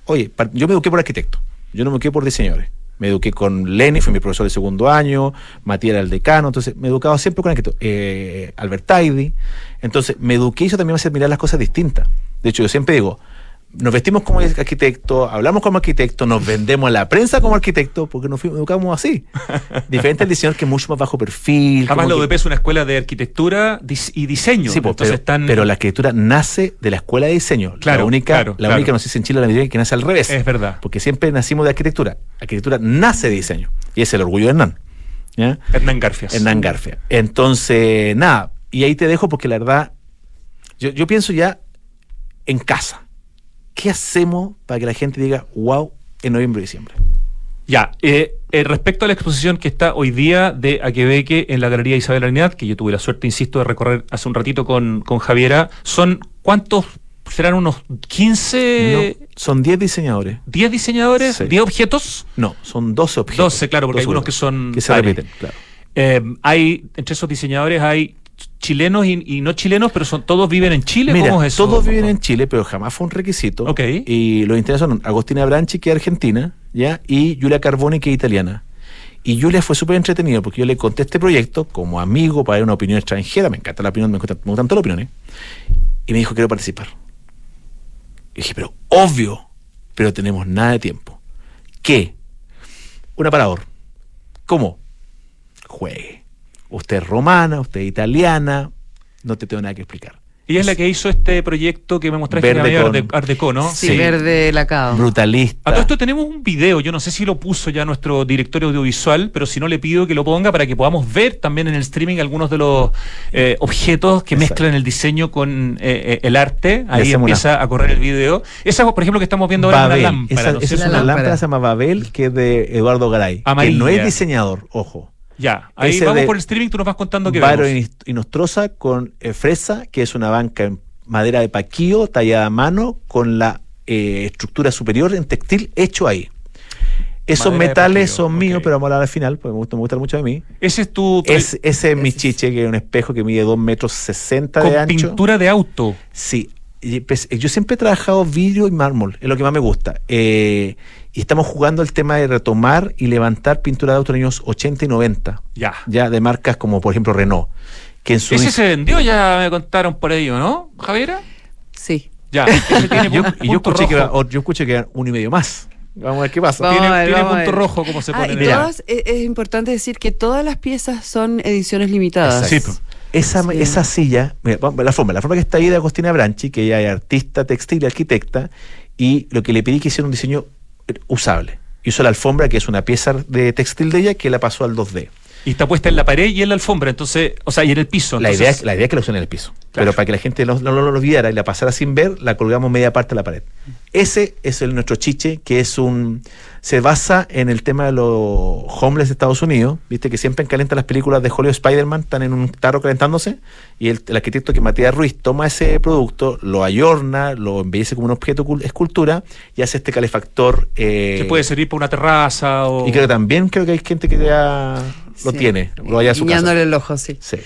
Oye, yo me eduqué por arquitecto, yo no me eduqué por diseñadores. Me eduqué con Lenny, fue mi profesor de segundo año, Matías era el decano, entonces me he educado siempre con arquitecto. Eh, Albert Taidi. Entonces me eduqué y eso también me hace mirar las cosas distintas. De hecho, yo siempre digo, nos vestimos como arquitecto, hablamos como arquitecto, nos vendemos a la prensa como arquitecto, porque nos educamos así. Diferente al diseñador que es mucho más bajo perfil. Además, la que- UDP es una escuela de arquitectura y diseño. Sí, pues, entonces pero, están, pero la arquitectura nace de la escuela de diseño. Claro, la única, claro, la claro. única no sé si en Chile la mayoría que nace al revés. Es verdad. Porque siempre nacimos de arquitectura. Arquitectura nace de diseño. Y es el orgullo de Hernán. ¿ya? Hernán Garfias. Hernán Garfia. Entonces, nada. Y ahí te dejo porque la verdad, yo, yo pienso ya en casa. ¿Qué hacemos para que la gente diga, wow, en noviembre y diciembre? Ya, eh, eh, respecto a la exposición que está hoy día de Aquebeque en la Galería Isabel Arinat, que yo tuve la suerte, insisto, de recorrer hace un ratito con, con Javiera, son ¿cuántos? ¿Serán unos 15, No, son 10 diseñadores. 10 diseñadores, Sí. 10 objetos? No, son 12 objetos. 12, claro, porque hay 12 algunos que son Que se repiten, claro. Eh, hay, entre esos diseñadores hay chilenos y, y no chilenos, pero son todos viven en Chile. Mira, ¿Cómo es eso? todos viven en Chile, pero jamás fue un requisito. Ok. Y los interesados son Agostina Branchi, que es argentina, ¿ya? Y Giulia Carboni, que es italiana. Y Julia fue súper entretenido porque yo le conté este proyecto como amigo para dar una opinión extranjera. Me encanta la opinión, me gustan, me gustan todas las opiniones. Y me dijo, quiero participar. Y dije, pero obvio, pero tenemos nada de tiempo. ¿Qué? Un aparador. ¿Cómo? Juegue. Usted es romana, usted es italiana, no te tengo nada que explicar. Ella es la que hizo este proyecto que me mostraste Verde era con- de Art Deco, ¿no? Sí, Sí. verde lacado. Brutalista. A todo esto tenemos un video, yo no sé si lo puso ya nuestro director audiovisual, pero si no le pido que lo ponga para que podamos ver también en el streaming algunos de los eh, objetos que Exacto. mezclan el diseño con eh, eh, el arte. Ahí empieza a correr el video. Esa, por ejemplo, que estamos viendo ahora Babel. es una lámpara. Esa, ¿no es esa es cierto? una lámpara. lámpara. se llama Babel, que es de Eduardo Garay. Amarilla. Que no es diseñador, ojo. Ya, ahí Ese vamos por el streaming, tú nos vas contando que Byron vemos. y Nostroza con eh, fresa, que es una banca en madera de paquío tallada a mano con la eh, estructura superior en textil hecho ahí. Esos Madera metales son míos, pero vamos a hablar al final, porque me gusta, me gusta mucho de mí. Ese es tu... tu- Es, ese es mi chiche, que es un espejo que mide 2 metros 60 con de ancho. pintura de auto. Sí, pues, yo siempre he trabajado vidrio y mármol, es lo que más me gusta. Eh, y estamos jugando el tema de retomar y levantar pintura de autos los años 80 y 90, Ya. ya de marcas como por ejemplo Renault. Que en su Ese se vendió, ya me contaron por ello, ¿no, Javiera? Sí. Ya, ese tiene yo, pu- y yo escuché que, era- yo escuché que era uno y medio más. Vamos a ver qué pasa. Vamos Tiene, ver, punto rojo, como se Ah, pone y en el... todas, es, es importante decir que todas las piezas son ediciones limitadas. Sí, esa, Sí. esa silla, mira, la forma, la forma que está ahí de Agostina Branchi, que ella es artista textil y arquitecta, y lo que le pedí que hiciera un diseño usable. Hizo la alfombra, que es una pieza de textil de ella, que la pasó al 2D. Y está puesta en la pared y en la alfombra, entonces, o sea, y en el piso. La entonces- idea, la idea es que la usen en el piso. Claro. Pero para que la gente no, lo olvidara y la pasara sin ver, la colgamos media parte de la pared. Ese es el nuestro chiche, que es un. Se basa en el tema de los homeless de Estados Unidos. Viste que siempre en calienta las películas de Hollywood Spider-Man están en un tarro calentándose. Y el, el arquitecto que Matías Ruiz toma ese producto, lo ayorna, lo embellece como un objeto cul- escultura y hace este calefactor. eh, que puede servir para una terraza o... Y creo que también creo que hay gente que ya lo Sí. tiene, lo haya a su casa. El ojo, sí. Sí.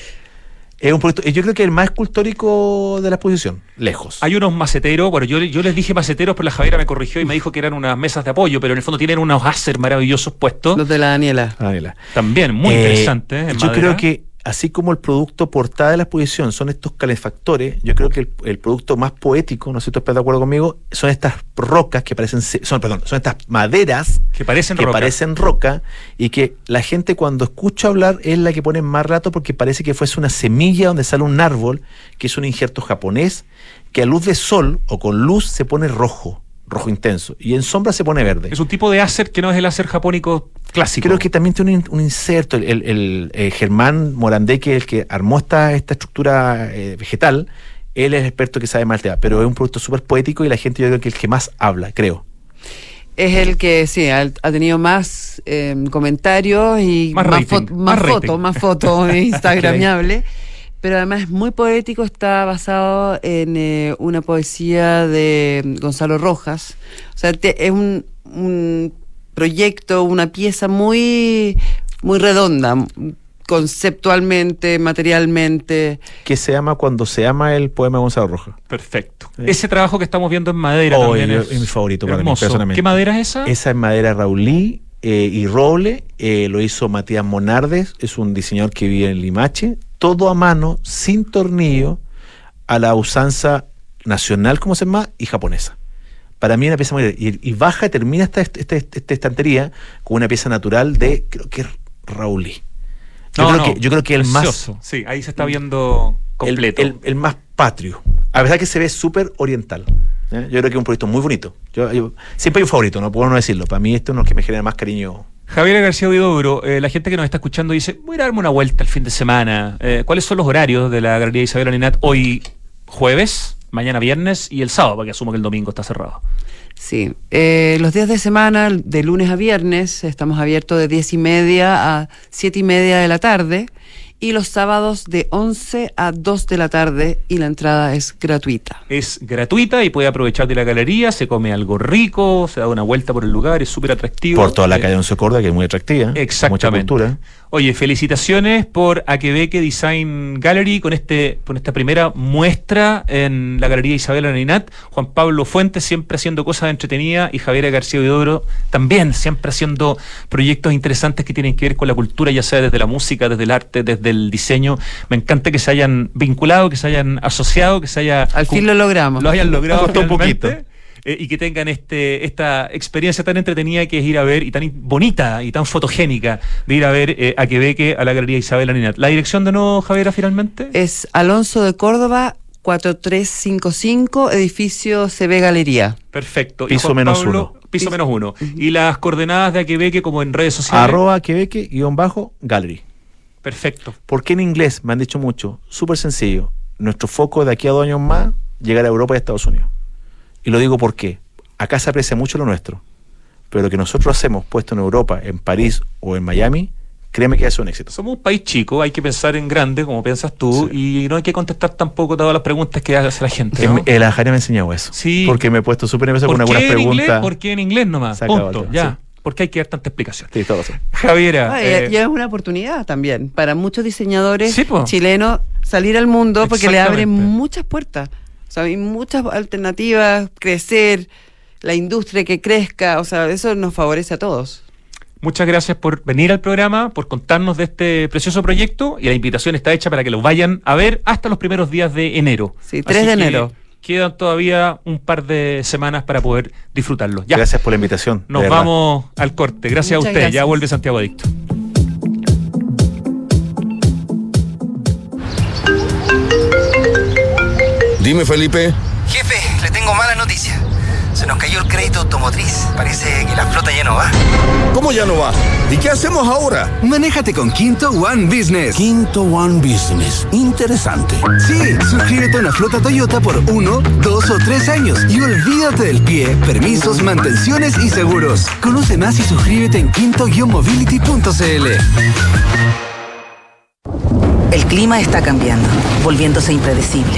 Es un proyecto, yo creo que el más escultórico de la exposición, lejos. Hay unos maceteros, bueno, yo, yo les dije maceteros, pero la Javiera me corrigió y me dijo que eran unas mesas de apoyo, pero en el fondo tienen unos Acer maravillosos puestos. Los de la Daniela. Daniela. También, muy Eh, interesante. ¿eh? en Yo madera. creo que así como el producto portada de la exposición son estos calefactores, yo creo que el, el producto más poético, no sé si tú estás de acuerdo conmigo, son estas rocas que parecen, son, perdón, son estas maderas Que parecen que roca. parecen roca y que la gente cuando escucha hablar es la que pone más rato porque parece que fuese una semilla donde sale un árbol, que es un injerto japonés, que a luz de sol o con luz se pone rojo, rojo intenso, y en sombra se pone verde. Es un tipo de Acer que no es el Acer japónico clásico. Creo que también tiene un, un inserto, el, el- el, eh, Germán Morandé, que es el que armó esta, esta estructura eh, vegetal, él es el experto que sabe más del tema, pero es un producto súper poético y la gente yo creo que es el que más habla, creo. Es el que, sí, ha, ha tenido más eh, comentarios y Más más, rating, fo- más fotos, más fotos instagramiable. Pero además es muy poético, está basado en eh, una poesía de Gonzalo Rojas. O sea, te- es un, un proyecto, una pieza muy, muy redonda, conceptualmente, materialmente. Que se llama Cuando se ama el poema de Gonzalo Rojas. Perfecto. Sí. Ese trabajo que estamos viendo en madera Oh, también es- es, mi favorito para mí, hermoso. personalmente. ¿Qué madera es esa? Esa es madera Raulí eh, y roble, eh, lo hizo Matías Monardes, es un diseñador que vive en Limache, todo a mano, sin tornillo, a la usanza nacional, como se llama, y japonesa. Para mí es una pieza muy... Y, y baja y termina esta, esta, esta- esta estantería con una pieza natural de, creo que es Raulí. Yo, No, creo, no, que, yo creo que el más... precioso. Sí, ahí se está viendo completo. el- el más patrio. A pesar que se ve súper oriental. ¿eh? Yo creo que es un proyecto muy bonito. Yo, yo- siempre hay un favorito, no puedo no decirlo. Para mí este es los que me genera más cariño. Javier García Huidobro, eh, la gente que nos está escuchando dice, voy a darme una vuelta el fin de semana. Eh, ¿Cuáles son los horarios de la Galería Isabel Aninat hoy jueves, mañana viernes y el sábado? Porque asumo que el domingo está cerrado. Sí, eh, los días de semana, de lunes a viernes, estamos abiertos de 10 y media a 7 y media de la tarde y los sábados de 11 a 2 de la tarde y la entrada es gratuita. Es gratuita y puede aprovechar de la galería, se come algo rico, se da una vuelta por el lugar, es súper atractivo. Por toda la Eh, calle Once Corda, que es muy atractiva. Exactamente. Mucha cultura. Oye, felicitaciones por Aquebeque Design Gallery con este con esta primera muestra en la Galería Isabel Aninat. Juan Pablo Fuentes siempre haciendo cosas entretenidas y Javier García Vidoro también siempre haciendo proyectos interesantes que tienen que ver con la cultura, ya sea desde la música, desde el arte, desde el diseño. Me encanta que se hayan vinculado, que se hayan asociado, que se haya... Al fin lo logramos. Lo hayan logrado. Costó un poquito. Eh, y que tengan este esta experiencia tan entretenida que es ir a ver y tan bonita y tan fotogénica de ir a ver eh, a Quebeque a la Galería Isabel Aninat. ¿La dirección de nuevo, Javiera, finalmente? Es Alonso de Córdoba, 4355, edificio CB Galería. Perfecto. Y Piso Juan menos Pablo, uno. Piso menos uno. Y las coordenadas de Aquebeque como en redes sociales. Arroba Quebeque guion bajo gallery. Perfecto. ¿Por qué en inglés? Me han dicho mucho. Súper sencillo. Nuestro foco de aquí a dos años más, llegar a Europa y a Estados Unidos. Y lo digo porque acá se aprecia mucho lo nuestro. Pero lo que nosotros hacemos puesto en Europa, en París o en Miami, créeme que es un éxito. Somos un país chico, hay que pensar en grande, como piensas tú, y no hay que contestar tampoco todas las preguntas que hace la gente. ¿no? El Ajaria me ha enseñado eso. Sí. Porque me he puesto súper nervioso con ¿Por algunas preguntas. ¿Por qué en inglés nomás? Punto, todo, ya. sí. Porque hay que dar tanta explicación. Sí, todo eso. Javiera. Ah, eh, y es una oportunidad también para muchos diseñadores Sí, chilenos salir al mundo porque le abren muchas puertas. O sea, hay muchas alternativas, crecer, la industria que crezca, o sea, eso nos favorece a todos. Muchas gracias por venir al programa, por contarnos de este precioso proyecto y la invitación está hecha para que lo vayan a ver hasta los primeros días de enero. Sí, 3 de que enero. Quedan todavía un par de semanas para poder disfrutarlo. Ya, Gracias por la invitación. nos vamos al corte. Gracias Muchas a usted. Ya vuelve Santiago Adicto. Dime, Felipe. Jefe, le tengo mala noticia. Se nos cayó el crédito automotriz. Parece que la flota ya no va. ¿Cómo ya no va? ¿Y qué hacemos ahora? Manéjate con Quinto One Business. Quinto One Business. Interesante. Sí, suscríbete a una flota Toyota por uno, dos o tres años y olvídate del pie, permisos, mantenciones y seguros. Conoce más y suscríbete en quinto-mobility.cl. El clima está cambiando, volviéndose impredecible,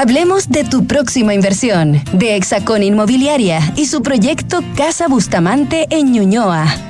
Hablemos de tu próxima inversión, de Hexacón Inmobiliaria y su proyecto Casa Bustamante en Ñuñoa.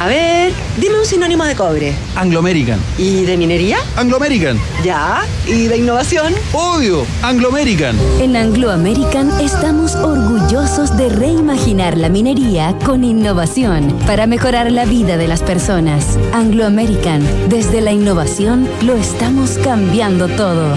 A ver, dime un sinónimo de cobre. Anglo American. ¿Y de minería? Anglo American. Ya. ¿Y de innovación? Obvio, Anglo American. En Anglo American estamos orgullosos de reimaginar la minería con innovación para mejorar la vida de las personas. Anglo American, desde la innovación lo estamos cambiando todo.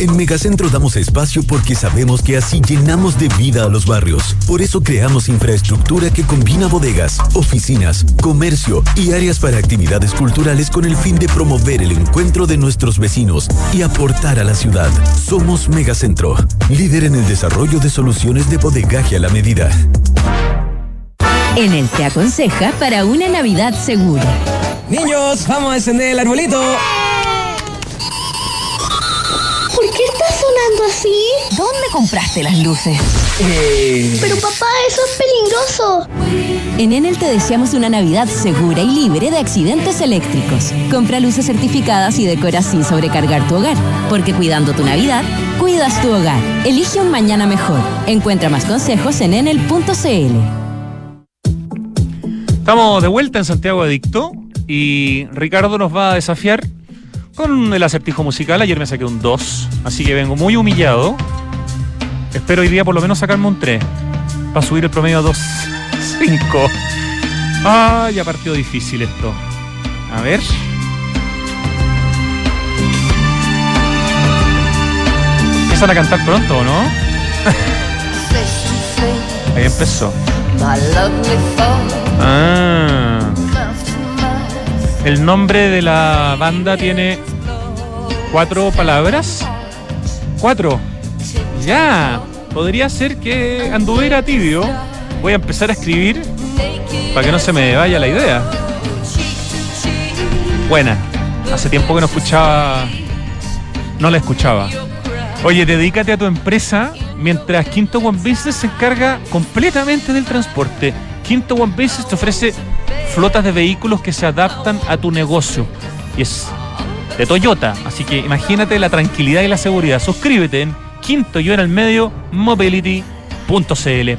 En Megacentro damos espacio porque sabemos que así llenamos de vida a los barrios. Por eso creamos infraestructura que combina bodegas, oficinas, comercio y áreas para actividades culturales con el fin de promover el encuentro de nuestros vecinos y aportar a la ciudad. Somos Megacentro, líder en el desarrollo de soluciones de bodegaje a la medida. Enel te aconseja para una Navidad segura. Niños, vamos a encender el arbolito. Así? ¿Dónde compraste las luces? Eh, Pero papá, eso es peligroso. En Enel te deseamos una Navidad segura y libre de accidentes eléctricos. Compra luces certificadas y decora sin sobrecargar tu hogar. Porque cuidando tu Navidad, cuidas tu hogar. Elige un mañana mejor. Encuentra más consejos en enel.cl. Estamos de vuelta en Santiago Adicto y Ricardo nos va a desafiar con el acertijo musical. Ayer me saqué un 2, así que vengo muy humillado. Espero hoy día por lo menos sacarme un 3 para subir el promedio a 2, 5. Ah, ya partido difícil esto. A ver. Empiezan a cantar pronto, ¿o ¿no? Ahí empezó. Ah. El nombre de la banda tiene cuatro palabras. Cuatro. Ya. Podría ser que anduviera tibio. Voy a empezar a escribir para que no se me vaya la idea. Buena. Hace tiempo que no escuchaba. No la escuchaba. Oye, dedícate a tu empresa mientras Quinto One Business se encarga completamente del transporte. Quinto One Business te ofrece flotas de vehículos que se adaptan a tu negocio. Y es de Toyota. Así que imagínate la tranquilidad y la seguridad. Suscríbete en Quinto Yo en el medio mobility.cl.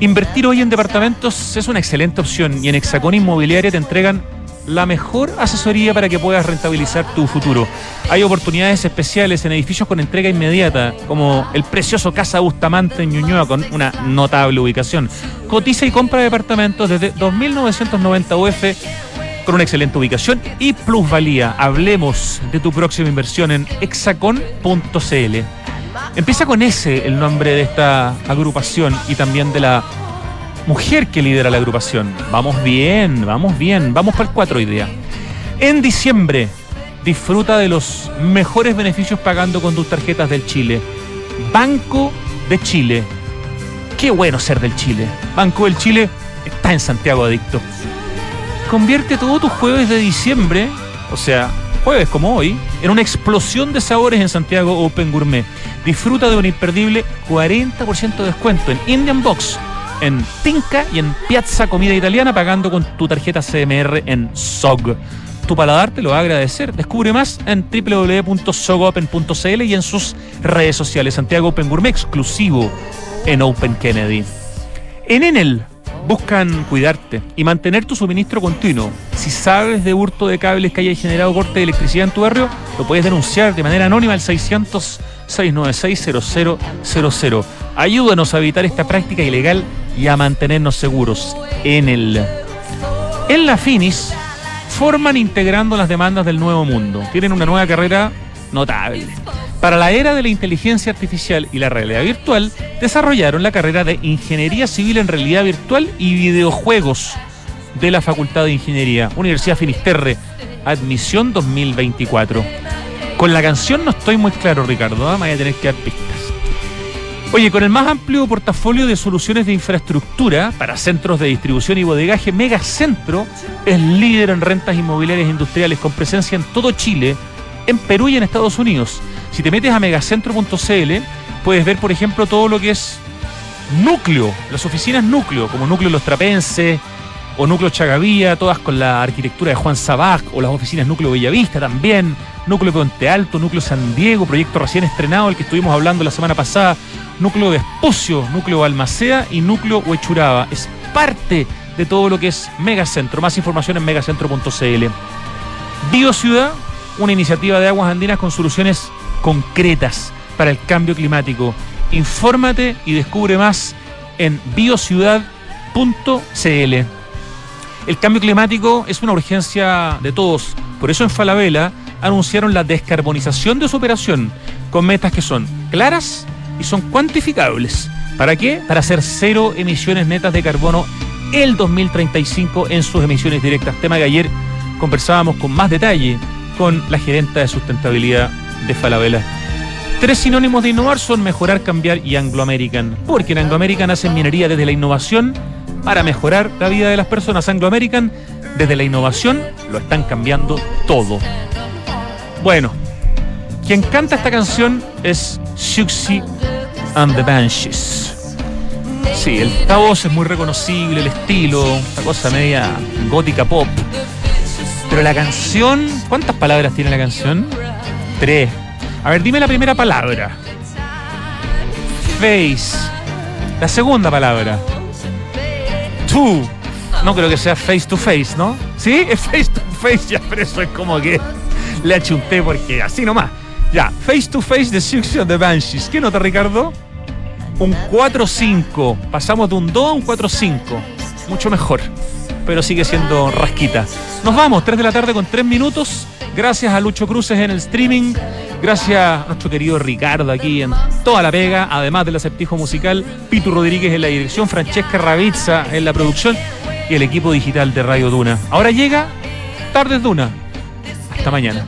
Invertir hoy en departamentos es una excelente opción y en Hexacón Inmobiliaria te entregan la mejor asesoría para que puedas rentabilizar tu futuro. Hay oportunidades especiales en edificios con entrega inmediata, como el precioso Casa Bustamante en Ñuñoa, con una notable ubicación. Cotiza y compra departamentos desde 2.990 UF con una excelente ubicación y plusvalía. Hablemos de tu próxima inversión en hexacon.cl. Empieza con ese el nombre de esta agrupación y también de la mujer que lidera la agrupación. Vamos bien, vamos bien, vamos para el 4 hoy día. En diciembre, disfruta de los mejores beneficios pagando con tus tarjetas del Chile. Banco de Chile. Qué bueno ser del Chile. Banco del Chile está en Santiago Adicto. Convierte todos tus jueves de diciembre, o sea, jueves como hoy, en una explosión de sabores en Santiago Open Gourmet. Disfruta de un imperdible 40% de descuento en Indian Box, en Tinca y en Piazza Comida Italiana pagando con tu tarjeta CMR en SOG. Tu paladar te lo va a agradecer. Descubre más en www.sogopen.cl y en sus redes sociales. Santiago Open Gourmet exclusivo en Open Kennedy. En Enel buscan cuidarte y mantener tu suministro continuo. Si sabes de hurto de cables que haya generado corte de electricidad en tu barrio, lo puedes denunciar de manera anónima al 600 696 0000. Ayúdanos a evitar esta práctica ilegal y a mantenernos seguros en el en la Finis forman integrando las demandas del nuevo mundo. Tienen una nueva carrera notable. Para la era de la inteligencia artificial y la realidad virtual, desarrollaron la carrera de Ingeniería Civil en Realidad Virtual y Videojuegos de la Facultad de Ingeniería, Universidad Finisterre, admisión 2024. Con la canción no estoy muy claro, Ricardo, ¿ah? me a tener que dar pistas. Oye, con el más amplio portafolio de soluciones de infraestructura para centros de distribución y bodegaje, Megacentro es líder en rentas inmobiliarias industriales con presencia en todo Chile, en Perú y en Estados Unidos. Si te metes a megacentro.cl, puedes ver, por ejemplo, todo lo que es núcleo, las oficinas núcleo, como núcleo Los Trapenses, o Núcleo Chagavía, todas con la arquitectura de Juan Sabac, o las oficinas Núcleo Bellavista también, Núcleo Ponte Alto, Núcleo San Diego, proyecto recién estrenado, el que estuvimos hablando la semana pasada, Núcleo Vespucio, Núcleo Balmaceda y Núcleo Huechuraba. Es parte de todo lo que es Megacentro. Más información en megacentro.cl. BioCiudad, una iniciativa de aguas andinas con soluciones concretas para el cambio climático. Infórmate y descubre más en biociudad.cl. El cambio climático es una urgencia de todos. Por eso en Falabella anunciaron la descarbonización de su operación con metas que son claras y son cuantificables. ¿Para qué? Para hacer cero emisiones netas de carbono el 2035 en sus emisiones directas. Tema que ayer conversábamos con más detalle con la gerenta de sustentabilidad de Falabella. Tres sinónimos de innovar son mejorar, cambiar y Anglo American. Porque en Anglo American hacen minería desde la innovación para mejorar la vida de las personas. Anglo American, desde la innovación, lo están cambiando todo. Bueno, quien canta esta canción es Siouxsie and the Banshees. Sí, el, voz es muy reconocible, el estilo, esta cosa media gótica pop. Pero la canción, ¿cuántas palabras tiene la canción? Tres. A ver, dime la primera palabra. Face. La segunda palabra. To. No creo que sea face to face, ¿no? ¿Sí? Es face to face, ya, pero eso es como que le achunté porque así nomás. Ya, face to face de of the Banshees. ¿Qué nota, Ricardo? Un 4-5. Pasamos de un 2 a un 4-5. Mucho mejor. Pero sigue siendo rasquita. Nos vamos, 3 de la tarde con 3 minutos. Gracias a Lucho Cruces en el streaming. Gracias a nuestro querido Ricardo aquí en toda la pega, además del aceptijo musical. Pitu Rodríguez en la dirección, Francesca Ravizza en la producción y el equipo digital de Radio Duna. Ahora llega Tardes Duna. Hasta mañana.